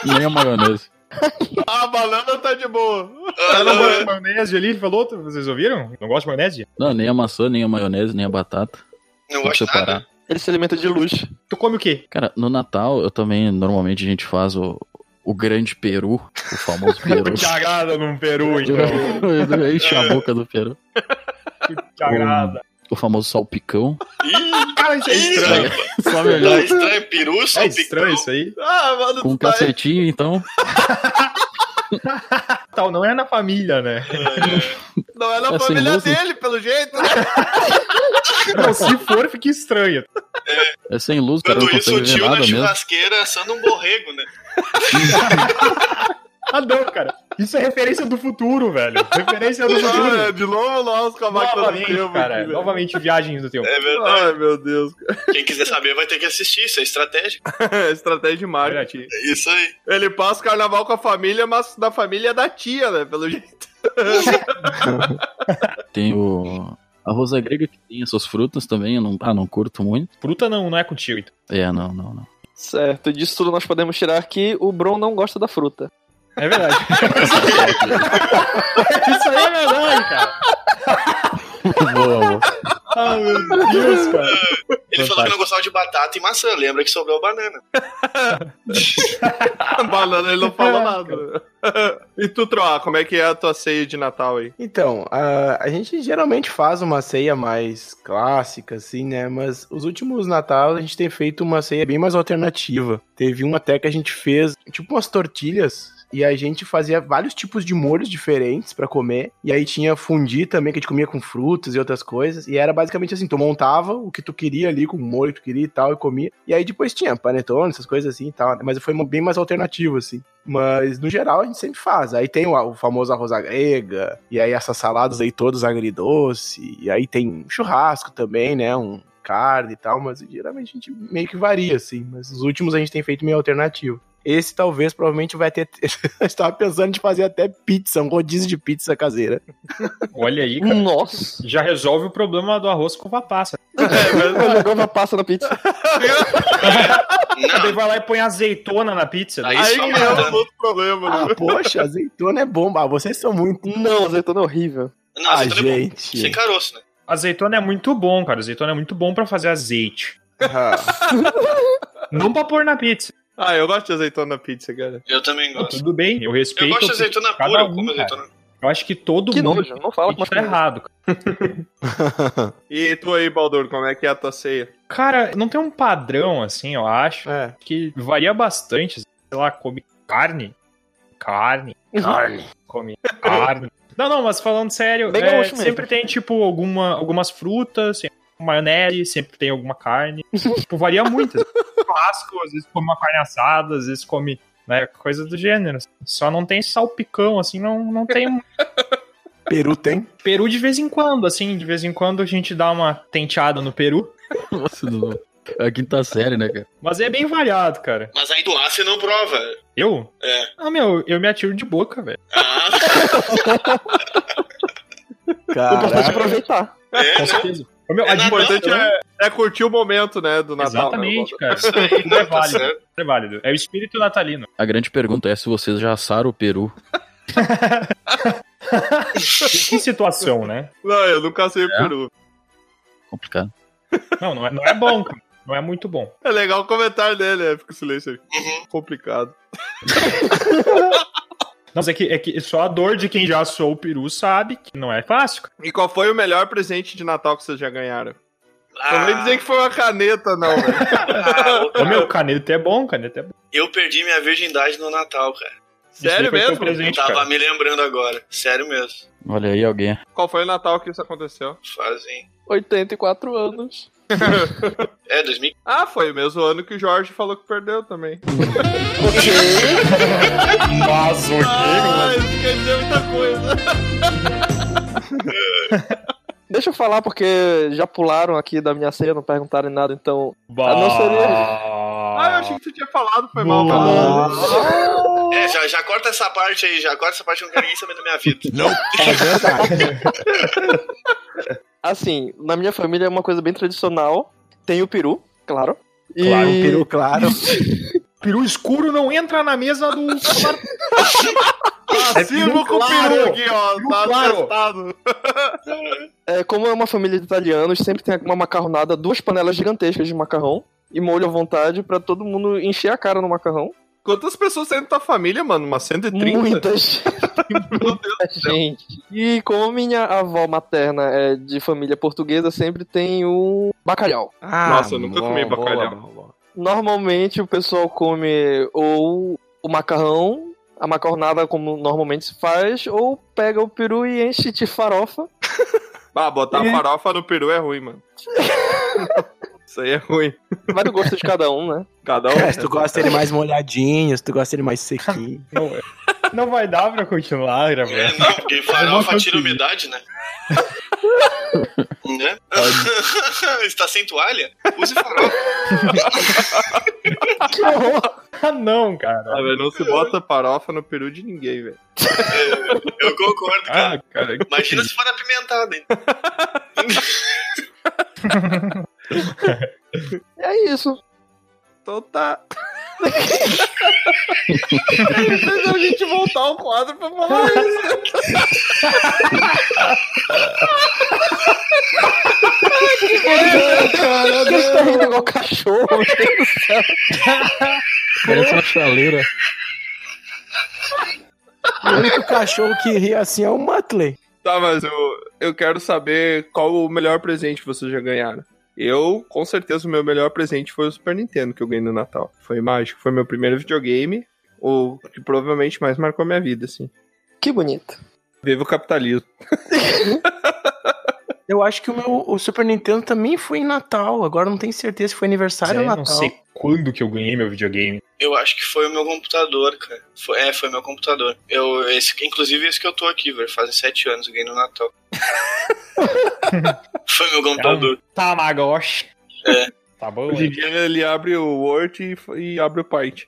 Nem a maionese. A banana tá de boa. Ah, Tá não, na é. maionese ali, ele falou, vocês ouviram? Não gosta de maionese? Não, nem a maçã, nem a maionese, nem a batata. Não gosto de separar. nada. Ele se alimenta de luz. Tu come o quê? Cara, no Natal eu também, normalmente a gente faz o, o grande peru, o famoso peru. Te agrada num peru, então. Enche a boca do peru. Te agrada. O famoso salpicão. Ih, Cara, isso é estranho. Só tá melhor. estranho. Peru, É salpicão. estranho isso aí. Ah, mano, Com um tá... cacetinho, então. Tal, não é na família, né? não é na É sem família dele, pelo jeito. Não, se for, fica estranho. É sem luz, cara. Não Quando isso, consegue o tio na mesmo. churrasqueira assando um borrego, né? Ah, não, cara. Isso é referência do futuro, velho. Referência do futuro. Ah, de novo nós com a máquina do Novamente, tempo. cara. aqui. Novamente, viagens do tempo. É verdade. Ai, meu Deus. Quem quiser saber vai ter que assistir, isso é estratégia. Estratégia de marketing. É isso aí. Ele passa o carnaval com a família, mas da família da tia, né? Pelo jeito. Tem o. A rosa grega que tem essas frutas também, eu não, ah, não curto muito. Fruta não, não é contigo, então. É, não, não, não. Certo, disso tudo nós podemos tirar que o Bron não gosta da fruta. É verdade. Isso aí é verdade, cara. boa. Ah, meu Deus, cara. Ele falou que não gostava de batata e maçã, lembra que sobrou banana. Banana, ele não falou nada. né? e tu, Troá, como é que é a tua ceia de Natal aí? Então, a, a gente geralmente faz uma ceia mais clássica, assim, né? Mas os últimos Natal a gente tem feito uma ceia bem mais alternativa. Teve um até que a gente fez, tipo, umas tortilhas. E a gente fazia vários tipos de molhos diferentes pra comer. E aí tinha fundi também, que a gente comia com frutas e outras coisas. E era basicamente assim: tu montava o que tu queria ali, com o molho que tu queria e tal, e comia. E aí depois tinha panetone, essas coisas assim e tal. né? Mas foi bem mais alternativo, assim. Mas no geral a gente sempre faz. Aí tem o, o famoso arroz grega, e aí essas saladas aí todas agridoce, e aí tem churrasco também, né? Um carne e tal, mas geralmente a gente meio que varia, assim. Mas os últimos a gente tem feito meio alternativo. Esse talvez provavelmente vai ter. Eu estava pensando em fazer até pizza, um rodízio de pizza caseira. Olha aí, cara. Nossa! Já resolve o problema do arroz com uva passa. Eu jogava passa na pizza. Não, vai lá e põe azeitona na pizza. Daí Aí Aí é matando. outro problema, né? Ah, poxa, azeitona é bom. Ah, vocês são muito. Não, azeitona é horrível. Não, Ah, azeitona é bom. gente. Sem caroço, né? Azeitona é muito bom, cara. Azeitona é muito bom pra fazer azeite. Ah, Não pra pôr na pizza. Ah, eu gosto de azeitona na pizza, cara. Eu também gosto. Tudo bem, eu Eu respeito. gosto de azeitona pura, eu um, como cara. azeitona. Eu acho que todo Que mundo nojo, não fala com tá errado. cara. E tu aí, Baldur, como é que é a tua ceia? Cara, não tem um padrão, assim, eu acho, é. que varia bastante. Sei lá, come carne. Carne. Carne. Come carne. Não, não, mas falando sério, é, sempre tem, tipo, alguma, algumas frutas, tem maionese, sempre tem alguma carne. tipo, varia muito. Churrasco, às vezes come uma carne assada, às vezes come, né, coisa do gênero. Só não tem salpicão, assim, não, não tem Peru tem? Peru de vez em quando, assim, de vez em quando a gente dá uma tenteada no Peru. Nossa, não. É a quinta série, né, cara? Mas é bem variado, cara. Mas aí do A você não prova. Eu? É. Ah, meu, eu me atiro de boca, velho. Ah, O importante é Caraca. aproveitar. é, Com né? certeza. Ô, meu, É a O Natal, importante diversão- é, é curtir o momento, né, do Natal. Exatamente, né, cara. Isso aí, é tá válido. é válido. É o espírito natalino. A grande pergunta é se vocês já assaram o peru. Que situação, né? Não, eu nunca sei o peru. Complicado. Não, não é, não é bom, cara. Não é muito bom. É legal o comentário dele, é, fica o silêncio aí. Uhum. Complicado. Não, mas é que, é que só a dor de quem já assou o peru sabe que não é clássico. E qual foi o melhor presente de Natal que vocês já ganharam? Ah, Não vem dizer que foi uma caneta, não, velho. ah, Ô, meu, caneta é bom, caneta é bom. eu perdi minha virgindade no Natal, cara. Sério mesmo? presente, Tava cara. me lembrando agora. Sério mesmo. Olha aí alguém. Qual foi o Natal que isso aconteceu? Fazem. 84 anos. É, 2000. Ah, foi o mesmo ano que o Jorge falou que perdeu também. Mas o Ah, isso quer dizer muita coisa. Deixa eu falar, porque já pularam aqui da minha ceia, não perguntaram nada, então. Bah. não seria- Ah, eu achei que tu tinha falado, foi mal. Falou. É, já, já corta essa parte aí, já corta essa parte que eu não quero ninguém saber da minha vida. É verdade. Assim, na minha família é uma coisa bem tradicional. Tem o peru, claro. E... Claro, um peru, claro. Peru escuro não entra na mesa do. Assino com o claro. peru aqui, ó. Tá claro. testado. É, como é uma família de italianos, sempre tem uma macarronada, duas panelas gigantescas de macarrão e molho à vontade pra todo mundo encher a cara no macarrão. Quantas pessoas tem na tua família, mano? Umas 130? Muitas. gente. E como minha avó materna é de família portuguesa, sempre tem o bacalhau. Ah, Nossa, eu nunca comi boa, bacalhau. boa, boa. Normalmente o pessoal come ou o macarrão, a macarronada como normalmente se faz, ou pega o peru e enche de farofa. Ah, botar E- farofa no peru é ruim, mano. Isso aí é ruim. Vai do gosto de cada um, né? Cada um. É, se tu gosta dele mais molhadinho, se tu gosta dele mais sequinho. Não, não vai dar pra continuar É, gravando. não, porque farofa tira umidade, né? né? Está sem toalha? Use farofa. Que horror! Ah, não, cara. Ah, não se bota farofa no peru de ninguém, velho. Eu concordo, cara. Ah, cara. Imagina se for apimentado, hein? É isso. Então tá. Deixa a gente voltar ao quadro pra falar isso. Por que você tá rindo igual cachorro? Meu Deus do céu. Parece uma chaleira. O único cachorro que ri assim é o Muttley. Tá, mas eu, eu quero saber qual o melhor presente que vocês já ganharam. Eu, com certeza, o meu melhor presente foi o Super Nintendo que eu ganhei no Natal. Foi mágico. Foi meu primeiro videogame, o que provavelmente mais marcou a minha vida, assim. Que bonito. Viva o capitalismo. Eu acho que o meu o Super Nintendo também foi em Natal. Agora não tenho certeza se foi aniversário ou eu Natal. não sei quando que eu ganhei meu videogame. Eu acho que foi o meu computador, cara. Foi, é, foi meu computador. Eu, esse, inclusive esse que eu tô aqui, velho. Fazem sete anos, eu ganhei no Natal. foi meu computador. Tamagotchi. É. Tá bom, Hoje em hein? dia ele abre o Word e, e abre o Paint.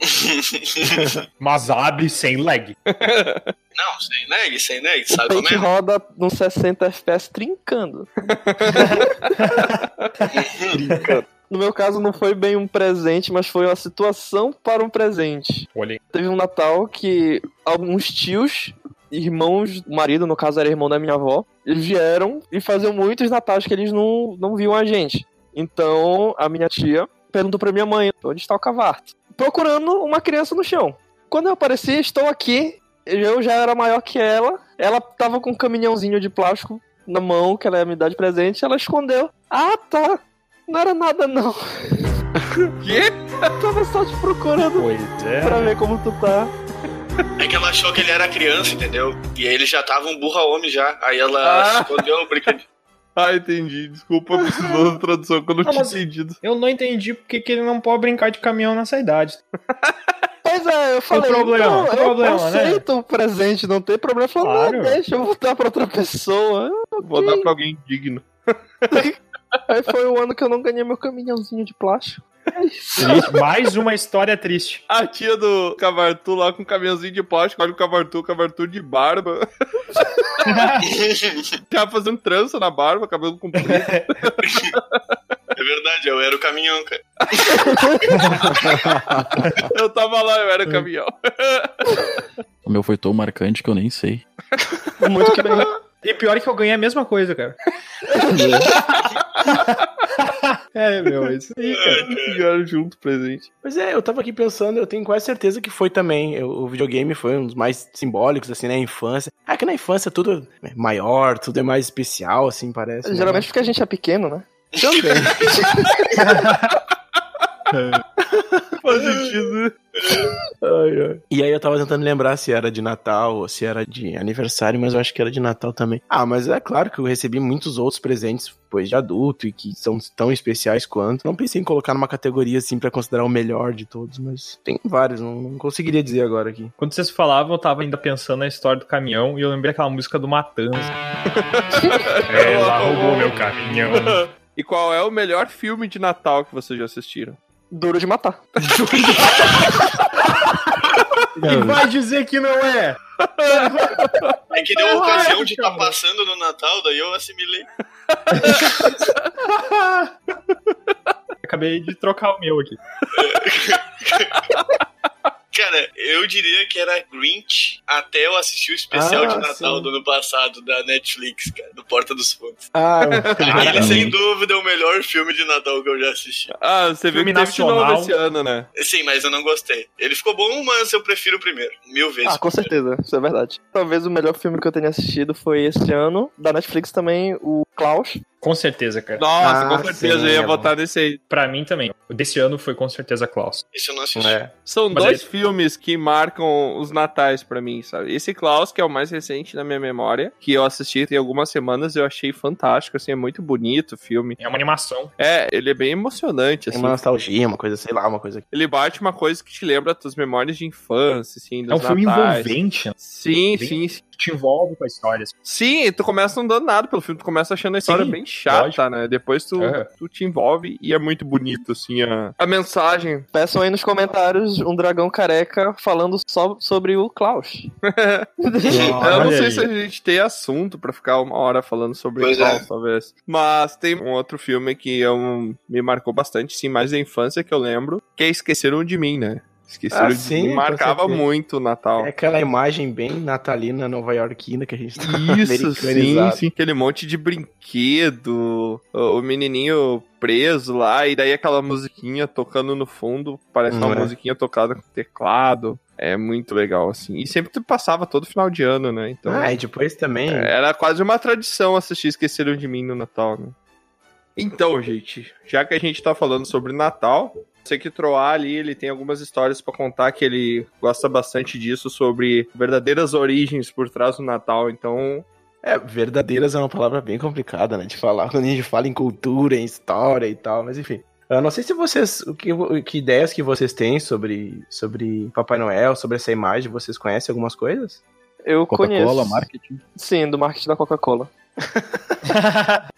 Mas abre sem lag. Não, sem lag, sem lag, O sabe como é? roda nos 60 FPS trincando. No meu caso, não foi bem um presente, mas foi uma situação para um presente. Olha aí. Teve um Natal que alguns tios irmãos, o marido, no caso era irmão da minha avó, eles vieram e faziam muitos natais que eles não, não viam a gente. Então a minha tia perguntou pra minha mãe: onde está o cavarto? Procurando uma criança no chão. Quando eu apareci, estou aqui. Eu já era maior que ela. Ela tava com um caminhãozinho de plástico na mão, que ela ia me dar de presente. Ela escondeu. Ah, tá. Não era nada, não. Quê? Eu tava só te procurando é. pra ver como tu tá. É que ela achou que ele era criança, entendeu? E aí ele já tava um burra homem já. Aí ela Ah. escondeu o brinquedo. Ah, entendi. Desculpa, precisou da tradução que eu não Ah, tinha entendido. Eu não entendi porque que ele não pode brincar de caminhão nessa idade. Pois é, eu falei, problema, não, qual eu problema, né? aceito o presente, não tem problema. Eu falei, Claro. não, deixa, eu vou dar pra outra pessoa. Vou dar pra alguém digno. Aí foi o ano que eu não ganhei meu caminhãozinho de plástico. É. Triste. Mais uma história triste. A tia do Cavartu lá com um caminhãozinho de plástico, olha o Cavartu, o Cavartu de barba. Tava fazendo trança na barba, cabelo comprido. É verdade, eu era o caminhão, cara. Eu tava lá, eu era o caminhão. O meu foi tão marcante que eu nem sei. Muito que bem. E pior é que eu ganhei a mesma coisa, cara. é, meu, é isso aí, cara. Pegaram junto o presente. Pois é, eu tava aqui pensando, eu tenho quase certeza que foi também. Eu- o videogame foi um dos mais simbólicos, assim, na infância. É que na infância tudo é maior, tudo é mais especial, assim, parece. né? Geralmente porque a gente é pequeno, né? Também. Faz sentido. Ai, ai. E aí eu tava tentando lembrar se era de Natal ou se era de aniversário, mas eu acho que era de Natal também. Ah, mas é claro que eu recebi muitos outros presentes depois de adulto e que são tão especiais quanto. Não pensei em colocar numa categoria assim pra considerar o melhor de todos, mas tem vários, não, não conseguiria dizer agora aqui. Quando vocês falavam, eu tava ainda pensando na história do caminhão e eu lembrei aquela música do Matanza. Ela roubou meu caminhão. E qual é o melhor filme de Natal que vocês já assistiram? Duro de matar. E vai dizer que não é! É que deu a ocasião de estar passando no Natal, daí eu assimilei. Acabei de trocar o meu aqui. Cara, eu diria que era Grinch até eu assistir o especial Ah, de Natal sim. do ano passado da Netflix, cara, do Porta dos Fundos. Ah, Ele, sem dúvida, é o melhor filme de Natal que eu já assisti. Ah, você viu Filme que teve de novo nacional. esse ano, né? Sim, mas eu não gostei. Ele ficou bom, mas eu prefiro o primeiro. Mil vezes. Ah, com certeza, isso é verdade. Talvez o melhor filme que eu tenha assistido foi esse ano. Da Netflix também, o Klaus. Com certeza, cara. Nossa, Ah, com certeza sim, eu ia é votar nesse aí. Pra mim também. Desse ano foi com certeza Klaus. Esse eu não assisti. é. São Mas dois aí- filmes que marcam os natais pra mim, sabe? Esse Klaus, que é o mais recente na minha memória, que eu assisti tem algumas semanas, eu achei fantástico, assim, é muito bonito o filme. É uma animação. É, ele é bem emocionante, assim. uma nostalgia, uma coisa, sei lá, uma coisa. Ele bate uma coisa que te lembra das tuas memórias de infância, assim, É um dos filme natais. envolvente. né? Sim, sim, sim. Te envolve com a história. assim. Sim, tu começa não dando nada pelo filme, tu começa achando a história Sim, bem chata, lógico. né? Depois tu, É. tu te envolve e é muito bonito, assim, a, a mensagem. Peçam aí nos comentários um dragão careca falando só sobre o Klaus. eu não sei aí. se a gente tem assunto pra ficar uma hora falando sobre Pois Klaus, é. talvez. Mas tem um outro filme que eu, me marcou bastante, sim, mais da infância que eu lembro, que é Esqueceram de Mim, né? Esqueceram Ah, de sim, Mim com marcava muito o Natal. É aquela imagem bem natalina, nova iorquina que a gente tá Isso, sim, sim. Aquele monte de brinquedo, o menininho preso lá, e daí aquela musiquinha tocando no fundo, parece uma Hum, é. musiquinha tocada com teclado. É muito legal, assim. E sempre passava todo final de ano, né? Então, Ah, e depois também. era quase uma tradição assistir Esqueceram de Mim no Natal, né? Então, gente, já que a gente tá falando sobre Natal, sei que o Troá ali, ele tem algumas histórias pra contar que ele gosta bastante disso, sobre verdadeiras origens por trás do Natal. Então, É, verdadeiras é uma palavra bem complicada, né? De falar. Quando a gente fala em cultura, em história e tal, mas enfim. Eu não sei se vocês. O que, que ideias que vocês têm sobre, sobre Papai Noel, sobre essa imagem, vocês conhecem algumas coisas? Eu Coca-Cola, conheço. marketing. Sim, do marketing da Coca-Cola.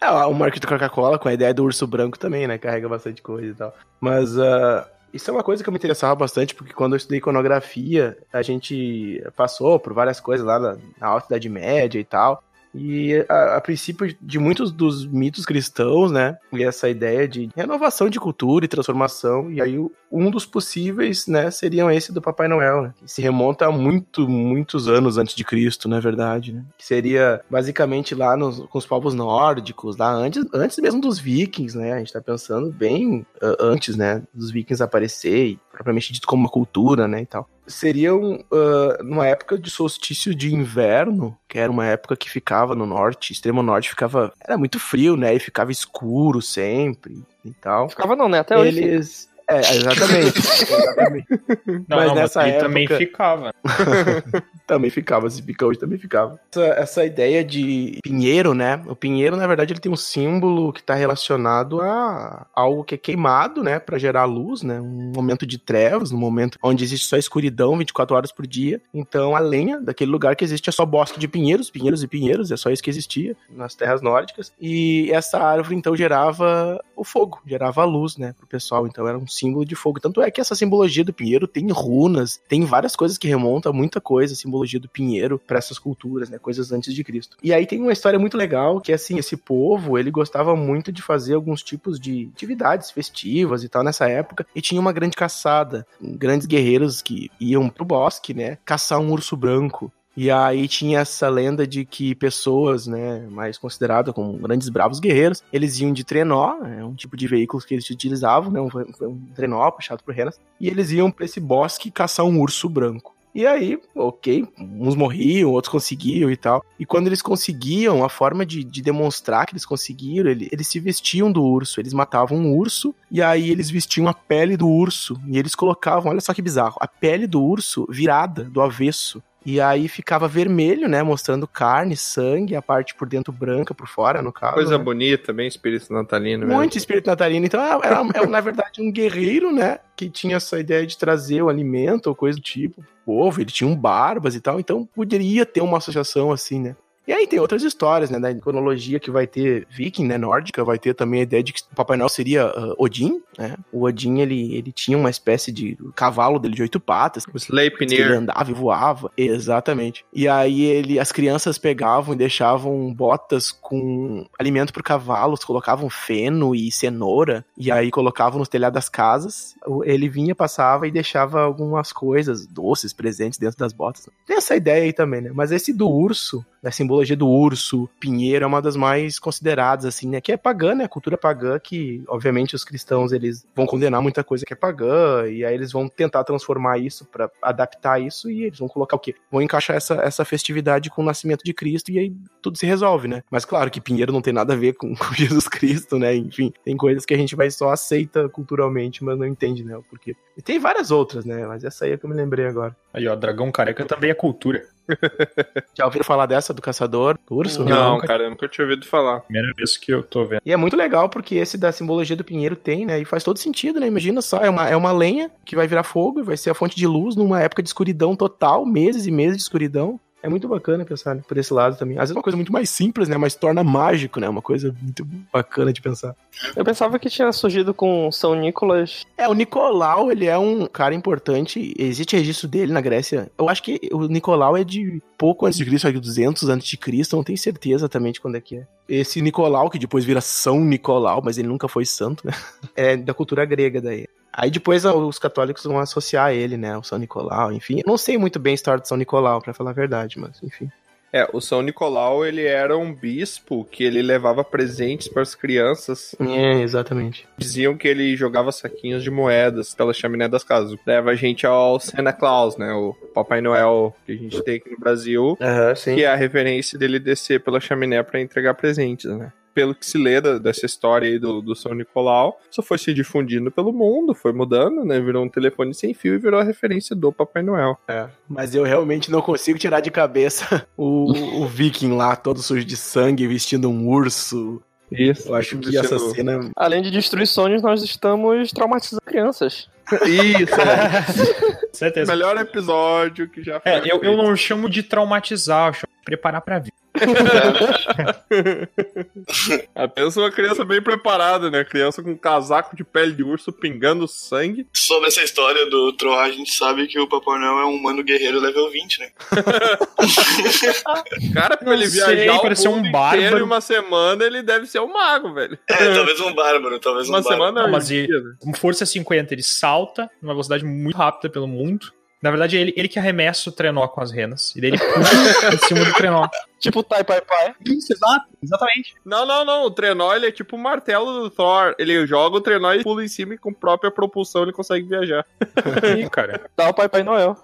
É, o marketing da Coca-Cola com a ideia do urso branco também, né? Carrega bastante coisa e tal. Mas ah, isso é uma coisa que eu me interessava bastante, porque quando eu estudei iconografia, a gente passou por várias coisas lá na, na Alta Idade Média e tal. E a, a, princípio de muitos dos mitos cristãos, né? E essa ideia de renovação de cultura e transformação. E aí um dos possíveis, né, seriam esse do Papai Noel, né? Que se remonta a muito, muitos anos antes de Cristo, na é verdade, né? Que seria basicamente lá nos, com os povos nórdicos, lá antes, antes mesmo dos vikings, né? A gente tá pensando bem uh, antes, né? Dos vikings aparecer e propriamente dito como uma cultura, né, e tal. Seriam uh, numa época de solstício de inverno, que era uma época que ficava no norte, extremo norte ficava, era muito frio, né, e ficava escuro sempre e tal. Ficava não, né, até hoje. Eles é, exatamente. exatamente. Não, mas não, nessa mas época também ficava. também ficava, se fica hoje também ficava. Essa, essa, ideia de pinheiro, né? O pinheiro, na verdade, ele tem um símbolo que está relacionado a algo que é queimado, né, para gerar luz, né? Um momento de trevas, um momento onde existe só escuridão 24 horas por dia. Então, a lenha daquele lugar que existe é só bosque de pinheiros, pinheiros e pinheiros, é só isso que existia nas terras nórdicas. E essa árvore então gerava o fogo, gerava a luz, né, pro pessoal. Então era um símbolo de fogo. Tanto é que essa simbologia do pinheiro tem runas, tem várias coisas que remontam a muita coisa, a simbologia do pinheiro para essas culturas, né? Coisas antes de Cristo. E aí tem uma história muito legal que assim, esse povo, ele gostava muito de fazer alguns tipos de atividades festivas e tal nessa época, e tinha uma grande caçada, grandes guerreiros que iam pro bosque, né, caçar um urso branco. E aí tinha essa lenda de que pessoas, né, mais consideradas como grandes bravos guerreiros, eles iam de trenó, é um tipo de veículo que eles utilizavam, né, um, um trenó puxado por renas, e eles iam para esse bosque caçar um urso branco. E aí, ok, uns morriam, outros conseguiam e tal. E quando eles conseguiam, a forma de, de demonstrar que eles conseguiram, ele, eles se vestiam do urso. Eles matavam um urso e aí eles vestiam a pele do urso. E eles colocavam, olha só que bizarro, a pele do urso virada do avesso. E aí ficava vermelho, né? Mostrando carne, sangue, a parte por dentro branca, por fora, no caso. Coisa né? bonita, bem espírito natalino. Muito mesmo. espírito natalino. Então era, era, era, na verdade, um guerreiro, né? Que tinha essa ideia de trazer o alimento ou coisa do tipo povo. Ele tinha um barbas e tal. Então poderia ter uma associação assim, né? E aí tem outras histórias, né? Da cronologia que vai ter viking, né? Nórdica, vai ter também a ideia de que o Papai Noel seria uh, Odin, né? O Odin, ele, ele tinha uma espécie de cavalo dele de oito patas. O Sleipnir. Ele andava e voava. Exatamente. E aí ele, as crianças pegavam e deixavam botas com alimento pro cavalo, colocavam feno e cenoura, e aí colocavam nos telhados das casas. Ele vinha, passava e deixava algumas coisas, doces, presentes dentro das botas. Tem essa ideia aí também, né? Mas esse do urso, da simbologia do urso, pinheiro, é uma das mais consideradas, assim, né? Que é pagã, né? A cultura pagã que, obviamente, os cristãos, eles vão condenar muita coisa que é pagã, e aí eles vão tentar transformar isso para adaptar isso, e eles vão colocar o quê? Vão encaixar essa, essa festividade com o nascimento de Cristo, e aí tudo se resolve, né? Mas claro que pinheiro não tem nada a ver com, com Jesus Cristo, né? Enfim, tem coisas que a gente vai só aceita culturalmente, mas não entende, né? O porquê. E tem várias outras, né? Mas essa aí é que eu me lembrei agora. Aí, ó, dragão careca também é cultura. Já ouviram falar dessa do caçador, do urso? Não, cara, eu nunca tinha ouvido falar. Primeira vez que eu tô vendo. E é muito legal porque esse da simbologia do pinheiro tem, né? E faz todo sentido, né? Imagina só, é uma, é uma lenha que vai virar fogo e vai ser a fonte de luz numa época de escuridão total, meses e meses de escuridão. É muito bacana pensar né, por esse lado também. Às vezes é uma coisa muito mais simples, né? Mas torna mágico, né? Uma coisa muito bacana de pensar. Eu pensava que tinha surgido com São Nicolas. É, o Nicolau, ele é um cara importante. Existe registro dele na Grécia. Eu acho que o Nicolau é de pouco antes de Cristo, acho que 200 antes de Cristo. Não tenho certeza exatamente quando é que é. Esse Nicolau, que depois vira São Nicolau, mas ele nunca foi santo, né? É da cultura grega daí. Aí depois os católicos vão associar ele, né, o São Nicolau, enfim. Eu não sei muito bem a história de São Nicolau, para falar a verdade, mas enfim. É, o São Nicolau, ele era um bispo que ele levava presentes para as crianças. É, exatamente. Diziam que ele jogava saquinhos de moedas pela chaminé das casas. Leva a gente ao Santa Claus, né? O Papai Noel que a gente tem aqui no Brasil. Uhum, que é a referência dele descer pela chaminé para entregar presentes, né? Pelo que se lê dessa história aí do, do São Nicolau, só foi se difundindo pelo mundo, foi mudando, né? Virou um telefone sem fio e virou a referência do Papai Noel. É, mas eu realmente não consigo tirar de cabeça o, o viking lá, todo sujo de sangue, vestindo um urso. Isso. Eu acho que essa cena. Além de destruir sonhos, nós estamos traumatizando crianças. Isso, é. Certeza. Melhor episódio que já foi. É, eu, eu não chamo de traumatizar, eu chamo de preparar pra vida. Pensa uma criança bem preparada, né? Criança com um casaco de pele de urso pingando sangue. Sobre essa história do Troll, a gente sabe que o Papai Noel é um humano guerreiro level 20, né? Cara, pra Não ele sei, viajar parece o ser um bárbaro. em uma semana, ele deve ser um mago, velho. É, talvez um bárbaro, talvez um Uma bárbaro. semana Não, mas um né? Com força 50, ele salta numa velocidade muito rápida pelo mundo. Na verdade, é ele, ele que arremessa o trenó com as renas. E daí ele pula em cima do trenó. Tipo Tai Pai Pai. Isso, exato. Exatamente. Não, não, não. O trenó ele é tipo o martelo do Thor. Ele joga o trenó e pula em cima e com própria propulsão ele consegue viajar. Ih, cara. Dá o Pai Pai Noel.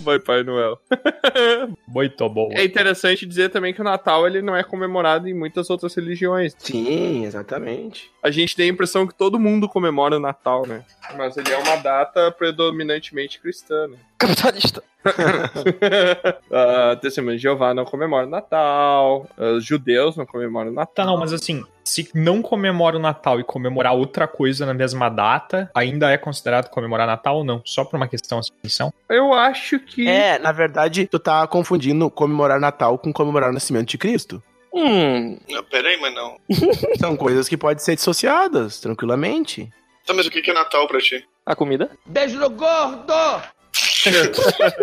Vai, Pai Noel. Muito bom. É interessante dizer também que o Natal ele não é comemorado em muitas outras religiões. Sim, exatamente. A gente tem a impressão que todo mundo comemora o Natal, né? Mas ele é uma data predominantemente cristã, né? Capitalista. a Testemunha de Jeová não comemora o Natal, os judeus não comemoram o Natal. Tá, não, mas assim, se não comemora o Natal e comemorar outra coisa na mesma data, ainda é considerado comemorar Natal ou não? Só por uma questão assim, distinção? Eu acho que. É, na verdade, tu tá confundindo comemorar Natal com comemorar o nascimento de Cristo. Hum. Não, pera aí, mas não. São coisas que podem ser dissociadas, tranquilamente. Tá, mas o que é Natal pra ti? A comida? Sure.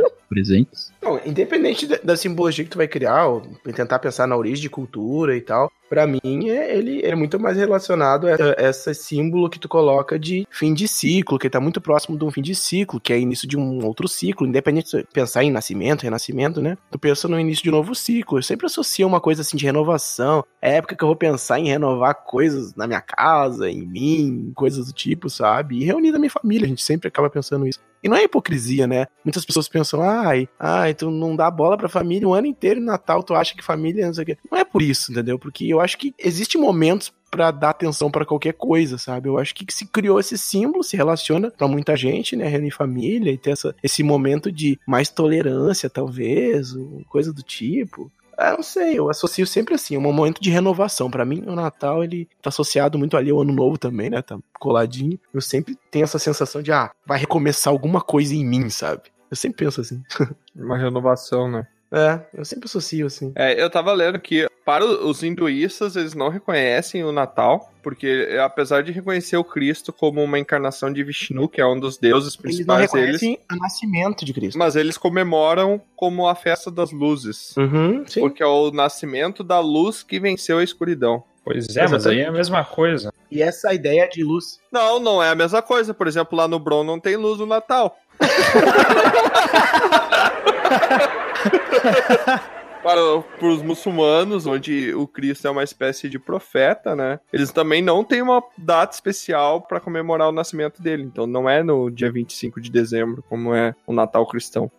Presentes. Não, independente da, simbologia que tu vai criar, ou tentar pensar na origem de cultura e tal, pra mim é, ele é muito mais relacionado a, esse símbolo que tu coloca de fim de ciclo, que tá muito próximo de um fim de ciclo, que é início de um outro ciclo, independente de pensar em nascimento, renascimento, né? Tu pensa no início de um novo ciclo. Eu sempre associo uma coisa assim de renovação. É época que eu vou pensar em renovar coisas na minha casa, em mim, coisas do tipo, sabe? E reunir a minha família, a gente sempre acaba pensando isso. E não é hipocrisia, né? Muitas pessoas pensam, ai, ai, tu não dá bola pra família o ano inteiro, Natal, tu acha que família, não sei o quê. Não é por isso, entendeu? Porque eu acho que existem momentos pra dar atenção pra qualquer coisa, sabe? Eu acho que se criou esse símbolo, se relaciona pra muita gente, né? Reunir família e ter essa, esse momento de mais tolerância, talvez, coisa do tipo. Ah, não sei, eu associo sempre assim, um momento de renovação. Pra mim, o Natal, ele tá associado muito ali ao Ano Novo também, né? Tá coladinho. Eu sempre tenho essa sensação de, ah, vai recomeçar alguma coisa em mim, sabe? Eu sempre penso assim. Uma renovação, né? É, eu sempre associo assim. É, eu tava lendo que para os hinduístas eles não reconhecem o Natal, porque apesar de reconhecer o Cristo como uma encarnação de Vishnu, que é um dos deuses Eles não principais deles, reconhecem o nascimento de Cristo. mas eles comemoram como a festa das luzes. Uhum, sim. Porque é o nascimento da luz que venceu a escuridão. Pois é, mas aí é a mesma coisa. E essa ideia de luz. Não, não é a mesma coisa. Por exemplo, lá no Bron não tem luz no Natal. Para, para os muçulmanos, onde o Cristo é uma espécie de profeta, né? Eles também não têm uma data especial para comemorar o nascimento dele. Então não é no dia 25 de dezembro, como é o Natal cristão.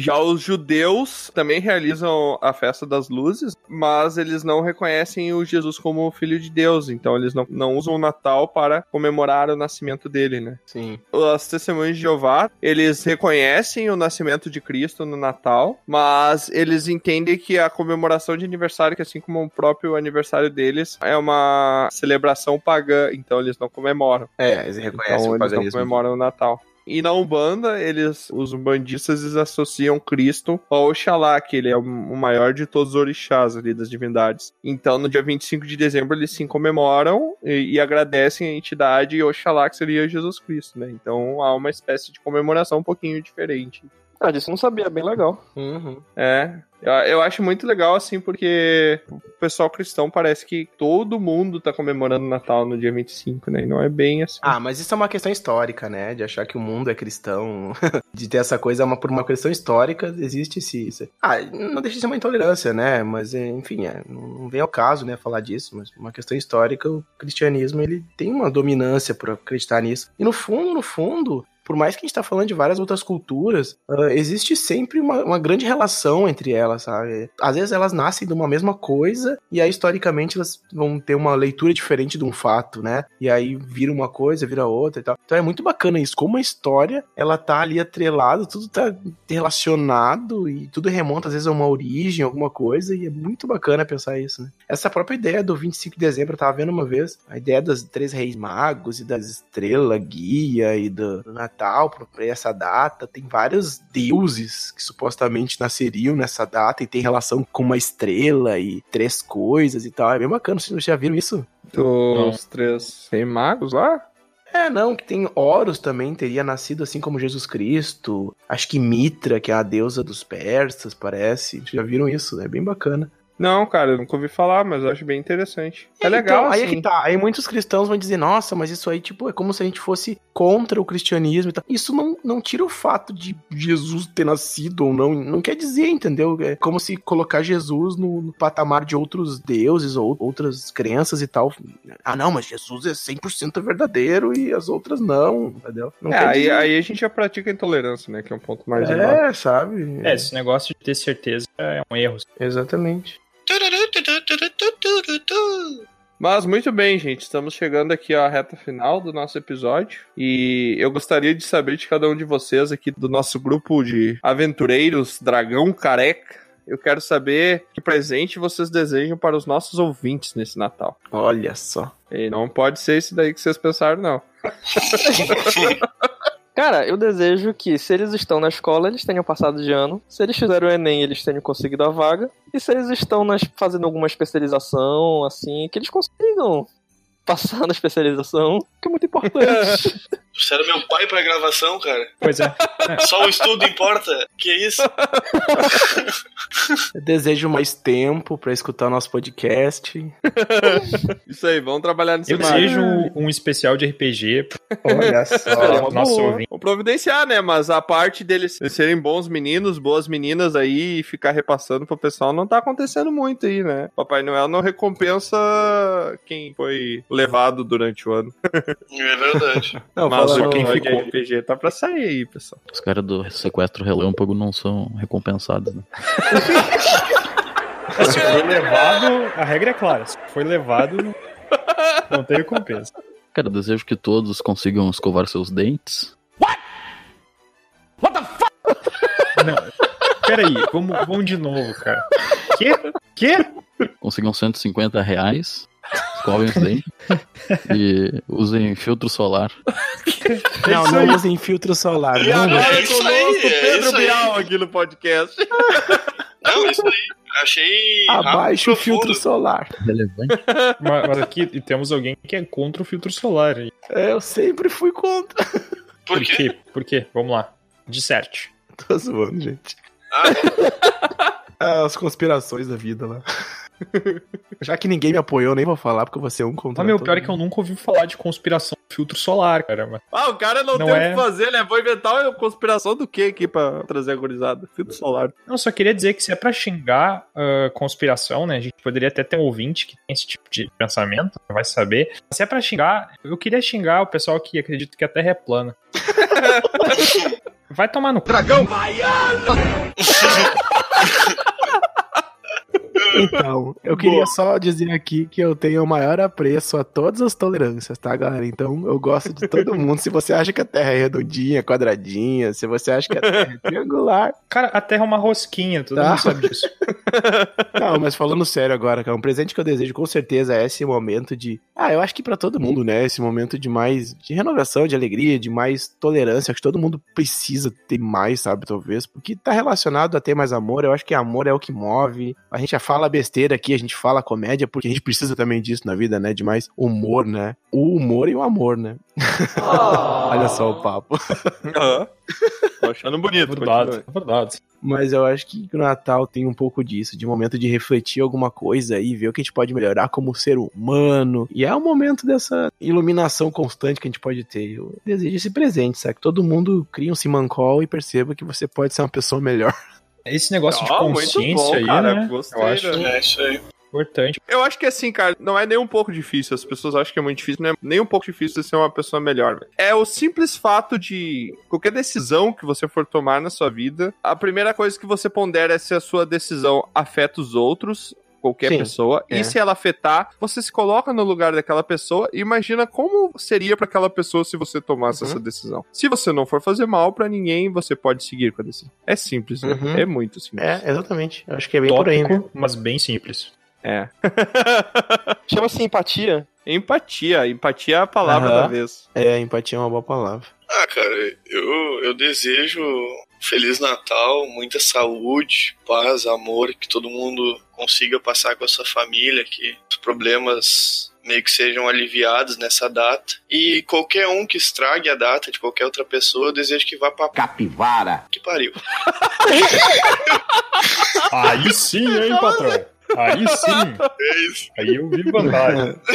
Já os judeus também realizam a festa das luzes, mas eles não reconhecem o Jesus como filho de Deus, então eles não, não usam o Natal para comemorar o nascimento dele, né? Sim. As testemunhas de Jeová, eles reconhecem o nascimento de Cristo no Natal, mas eles entendem que a comemoração de aniversário, que assim como o próprio aniversário deles, é uma celebração pagã, então eles não comemoram. É, eles reconhecem Então o eles não comemoram o Natal. E na Umbanda, eles, os umbandistas, eles associam Cristo ao Oxalá, que ele é o maior de todos os orixás ali das divindades. Então, no dia 25 de dezembro, eles sim comemoram e, e agradecem a entidade Oxalá, que seria Jesus Cristo, né? Então, há uma espécie de comemoração um pouquinho diferente. Ah, disso eu não sabia, bem legal. Uhum. É, eu, eu acho muito legal, assim, porque o pessoal cristão parece que todo mundo tá comemorando o Natal no dia 25, né? E não é bem assim. Ah, mas isso é uma questão histórica, né? De achar que o mundo é cristão, de ter essa coisa uma, por uma questão histórica, existe esse. isso. Ah, não deixa de ser uma intolerância, né? Mas, é, enfim, é, não não vem ao caso, né, falar disso, mas uma questão histórica, o cristianismo, ele tem uma dominância por acreditar nisso. E no fundo, no fundo, por mais que a gente tá falando de várias outras culturas, ah, existe sempre uma, uma grande relação entre elas, sabe? Às vezes elas nascem de uma mesma coisa, e aí historicamente elas vão ter uma leitura diferente de um fato, né? E aí vira uma coisa, vira outra e tal. Então é muito bacana isso, como a história, ela tá ali atrelada, tudo tá relacionado, e tudo remonta às vezes a uma origem, alguma coisa, e é muito bacana pensar isso, né? Essa própria ideia do 25 de dezembro, eu tava vendo uma vez, a ideia dos três reis magos e das estrelas guia e do, do Natal pra essa data, tem vários deuses que supostamente nasceriam nessa data e tem relação com uma estrela e três coisas e tal. É bem bacana, vocês já viram isso? Dos três reis magos lá? É, não, que tem Horus também, teria nascido assim como Jesus Cristo. Acho que Mitra, que é a deusa dos persas, parece. Vocês já viram isso? É bem bacana. Não, cara, eu nunca ouvi falar, mas eu acho bem interessante. É, legal, então, aí é assim. que tá. Aí muitos cristãos vão dizer, nossa, mas isso aí, tipo, é como se a gente fosse contra o cristianismo e tal. Isso não, não tira o fato de Jesus ter nascido ou não. Não quer dizer, entendeu? É como se colocar Jesus no, no patamar de outros deuses ou outras crenças e tal. Ah, não, mas Jesus é 100% verdadeiro e as outras não, entendeu? Não É, quer aí, dizer. aí a gente já pratica intolerância, né? Que é um ponto mais elevado. É, sabe? É, esse negócio de ter certeza é um erro. Exatamente. Mas muito bem, gente. Estamos chegando aqui à reta final do nosso episódio. E eu gostaria de saber de cada um de vocês aqui do nosso grupo de aventureiros Dragão Careca. Eu quero saber que presente vocês desejam para os nossos ouvintes nesse Natal. Olha só. E não pode ser esse daí que vocês pensaram, não. Cara, eu desejo que, se eles estão na escola, eles tenham passado de ano. Se eles fizeram o Enem, eles tenham conseguido a vaga. E se eles estão nas, fazendo alguma especialização, assim, que eles consigam passar na especialização, que é muito importante. Trouxeram meu pai pra gravação, cara. Pois é. Só o estudo importa. Que isso? Eu desejo mais tempo pra escutar o nosso podcast. Isso aí, vamos trabalhar nesse Eu desejo um especial de RPG Olha só. Nosso ouvinte. Vamos providenciar, né? Mas a parte deles serem bons meninos, boas meninas aí e ficar repassando pro pessoal não tá acontecendo muito aí, né? Papai Noel não recompensa quem foi levado durante o ano. É verdade. Não, Mas o quem ficou RPG tá pra sair aí, pessoal. Os caras do sequestro relâmpago não são recompensados, né? Se foi levado, a regra é clara. Se foi levado, não, tem recompensa. Cara, desejo que todos consigam escovar seus dentes. Não. Peraí, vamos, vamos de novo, cara. Quê? Quê? Consigam 150 reais. Escovem os dentes. e usem filtro solar. Não, não usem filtro solar. E Não, agora é isso aí, conosco é Pedro isso aí. Bial aqui no podcast. Não, isso aí. Achei. Abaixa o filtro solar. Relevante. Mas, mas aqui temos alguém que é contra o filtro solar. É, Eu sempre fui contra. Por Por quê? quê? Por quê? Vamos lá. Disserte. Tô zoando, gente. Ah, Ah, As conspirações da vida lá. Já que ninguém me apoiou, nem vou falar, porque você é um contra Mas, meu, todo pior é que eu mundo. nunca ouvi falar de conspiração do filtro solar, cara. Mas- Ah, o cara não, Não tem o é. que fazer, né? Vou inventar uma conspiração do que aqui pra trazer a gurizada? Filtro solar. Não, só queria dizer que se é pra xingar ah, conspiração, né? A gente poderia até ter um ouvinte que tem esse tipo de pensamento, vai saber. Se é pra xingar, eu queria xingar o pessoal que acredita que a Terra é plana. Vai tomar no cu. Dragão! Então, eu queria só dizer aqui que eu tenho o maior apreço a todas as tolerâncias, tá, galera? Então, eu gosto de todo mundo. Se você acha que a Terra é redondinha, quadradinha, se você acha que a Terra é triangular. Cara, a Terra é uma rosquinha, todo Tá. mundo sabe disso. Não, mas falando sério agora, cara, um presente que eu desejo com certeza é esse momento de. Ah, eu acho que pra todo mundo, né? Esse momento de mais. de renovação, de alegria, de mais tolerância. Acho que todo mundo precisa ter mais, sabe? Talvez. Porque tá relacionado a ter mais amor. Eu acho que amor é o que move. A gente já fala besteira aqui, a gente fala comédia, porque a gente precisa também disso na vida, né? De mais humor, né? O humor e o amor, né? Olha só o papo. Aham. Tô achando bonito. Verdade, continua. verdade. Mas eu acho que o Natal tem um pouco disso, de momento de refletir alguma coisa e ver o que a gente pode melhorar como ser humano. E é um momento dessa iluminação constante que a gente pode ter. Eu desejo esse presente, sabe? Que todo mundo cria um simancol e perceba que você pode ser uma pessoa melhor. Esse negócio de Ah, muito consciência bom, aí, cara, né? gostei, eu acho né? é isso aí. importante. Eu acho que assim, cara, não é nem um pouco difícil. As pessoas acham que é muito difícil, não é nem um pouco difícil ser uma pessoa melhor. velho. É o simples fato de qualquer decisão que você for tomar na sua vida, a primeira coisa que você pondera é se a sua decisão afeta os outros. Qualquer Sim, pessoa, é. e se ela afetar, você se coloca no lugar daquela pessoa e imagina como seria pra aquela pessoa se você tomasse Uhum. essa decisão. Se você não for fazer mal pra ninguém, você pode seguir com a decisão. É simples, né? Uhum. É muito simples. É, exatamente. Eu acho que é bem por aí, né? Tópico, mas bem simples. É. Chama-se empatia. Empatia. Empatia é a palavra Aham. da vez. É, empatia é uma boa palavra. Ah, cara, eu, eu desejo Feliz Natal, muita saúde, paz, amor, que todo mundo consiga passar com a sua família, que os problemas meio que sejam aliviados nessa data. E qualquer um que estrague a data de qualquer outra pessoa, eu desejo que vá pra Capivara. que pariu. Aí sim, hein, patrão? Aí sim. É isso. Aí eu vi vantagem.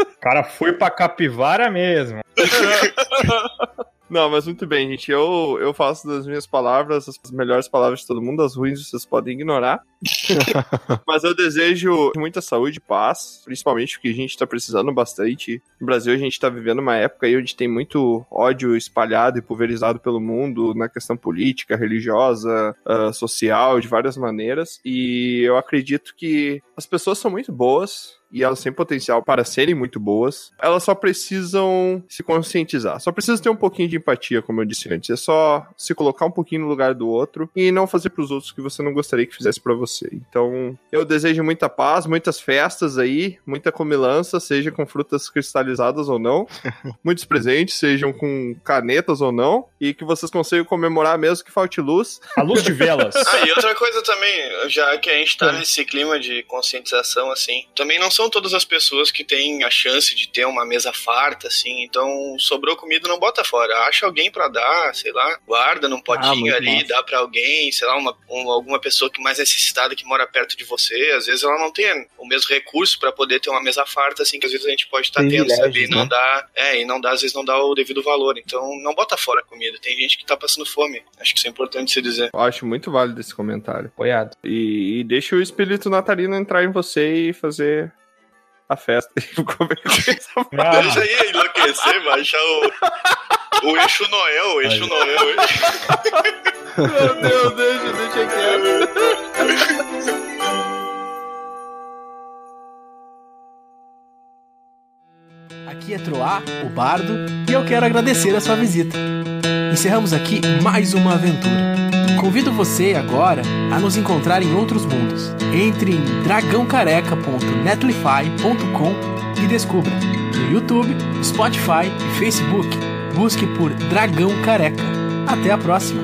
O cara foi pra capivara mesmo. Não, mas muito bem, gente. Eu, eu faço das minhas palavras as melhores palavras de todo mundo, as ruins vocês podem ignorar. mas eu desejo muita saúde e paz, principalmente porque a gente tá precisando bastante. No Brasil, a gente tá vivendo uma época aí onde tem muito ódio espalhado e pulverizado pelo mundo na questão política, religiosa, ah, social, de várias maneiras. E eu acredito que as pessoas são muito boas, e elas têm potencial para serem muito boas. Elas só precisam se conscientizar. Só precisa ter um pouquinho de empatia, como eu disse antes. É só se colocar um pouquinho no lugar do outro e não fazer para os outros o que você não gostaria que fizesse para você. Então, eu desejo muita paz, muitas festas aí, muita comilança, seja com frutas cristalizadas ou não, muitos presentes, sejam com canetas ou não, e que vocês consigam comemorar mesmo que falte luz. A luz de velas. Ah, e outra coisa também, já que a gente tá nesse clima de conscientização, assim, também não são todas as pessoas que têm a chance de ter uma mesa farta, assim, então sobrou comida, não bota fora. Acha alguém pra dar, sei lá, guarda num potinho muito ali, massa. dá pra alguém, sei lá, uma, um- alguma pessoa que mais necessitada que mora perto de você. Às vezes ela não tem o mesmo recurso pra poder ter uma mesa farta, assim, que às vezes a gente pode estar tendo, Privilégios, sabe? E não né? dá, é, e não dá, às vezes não dá o devido valor. Então não bota fora a comida. Tem gente que tá passando fome. Acho que isso é importante se dizer. Eu acho muito válido esse comentário. Apoiado. E, e deixa o espírito natalino entrar em você e fazer a festa. Ah, Deixa aí enlouquecer, baixar o. O eixo Noel, o eixo Noel. Meu Deus, deixa, deixa quieto. Aqui é Troá, o Bardo, e eu quero agradecer a sua visita. Encerramos aqui mais uma aventura. Convido você agora a nos encontrar em outros mundos. Entre em dragãocareca.netlify.com e descubra. No YouTube, Spotify e Facebook, busque por Dragão Careca. Até a próxima!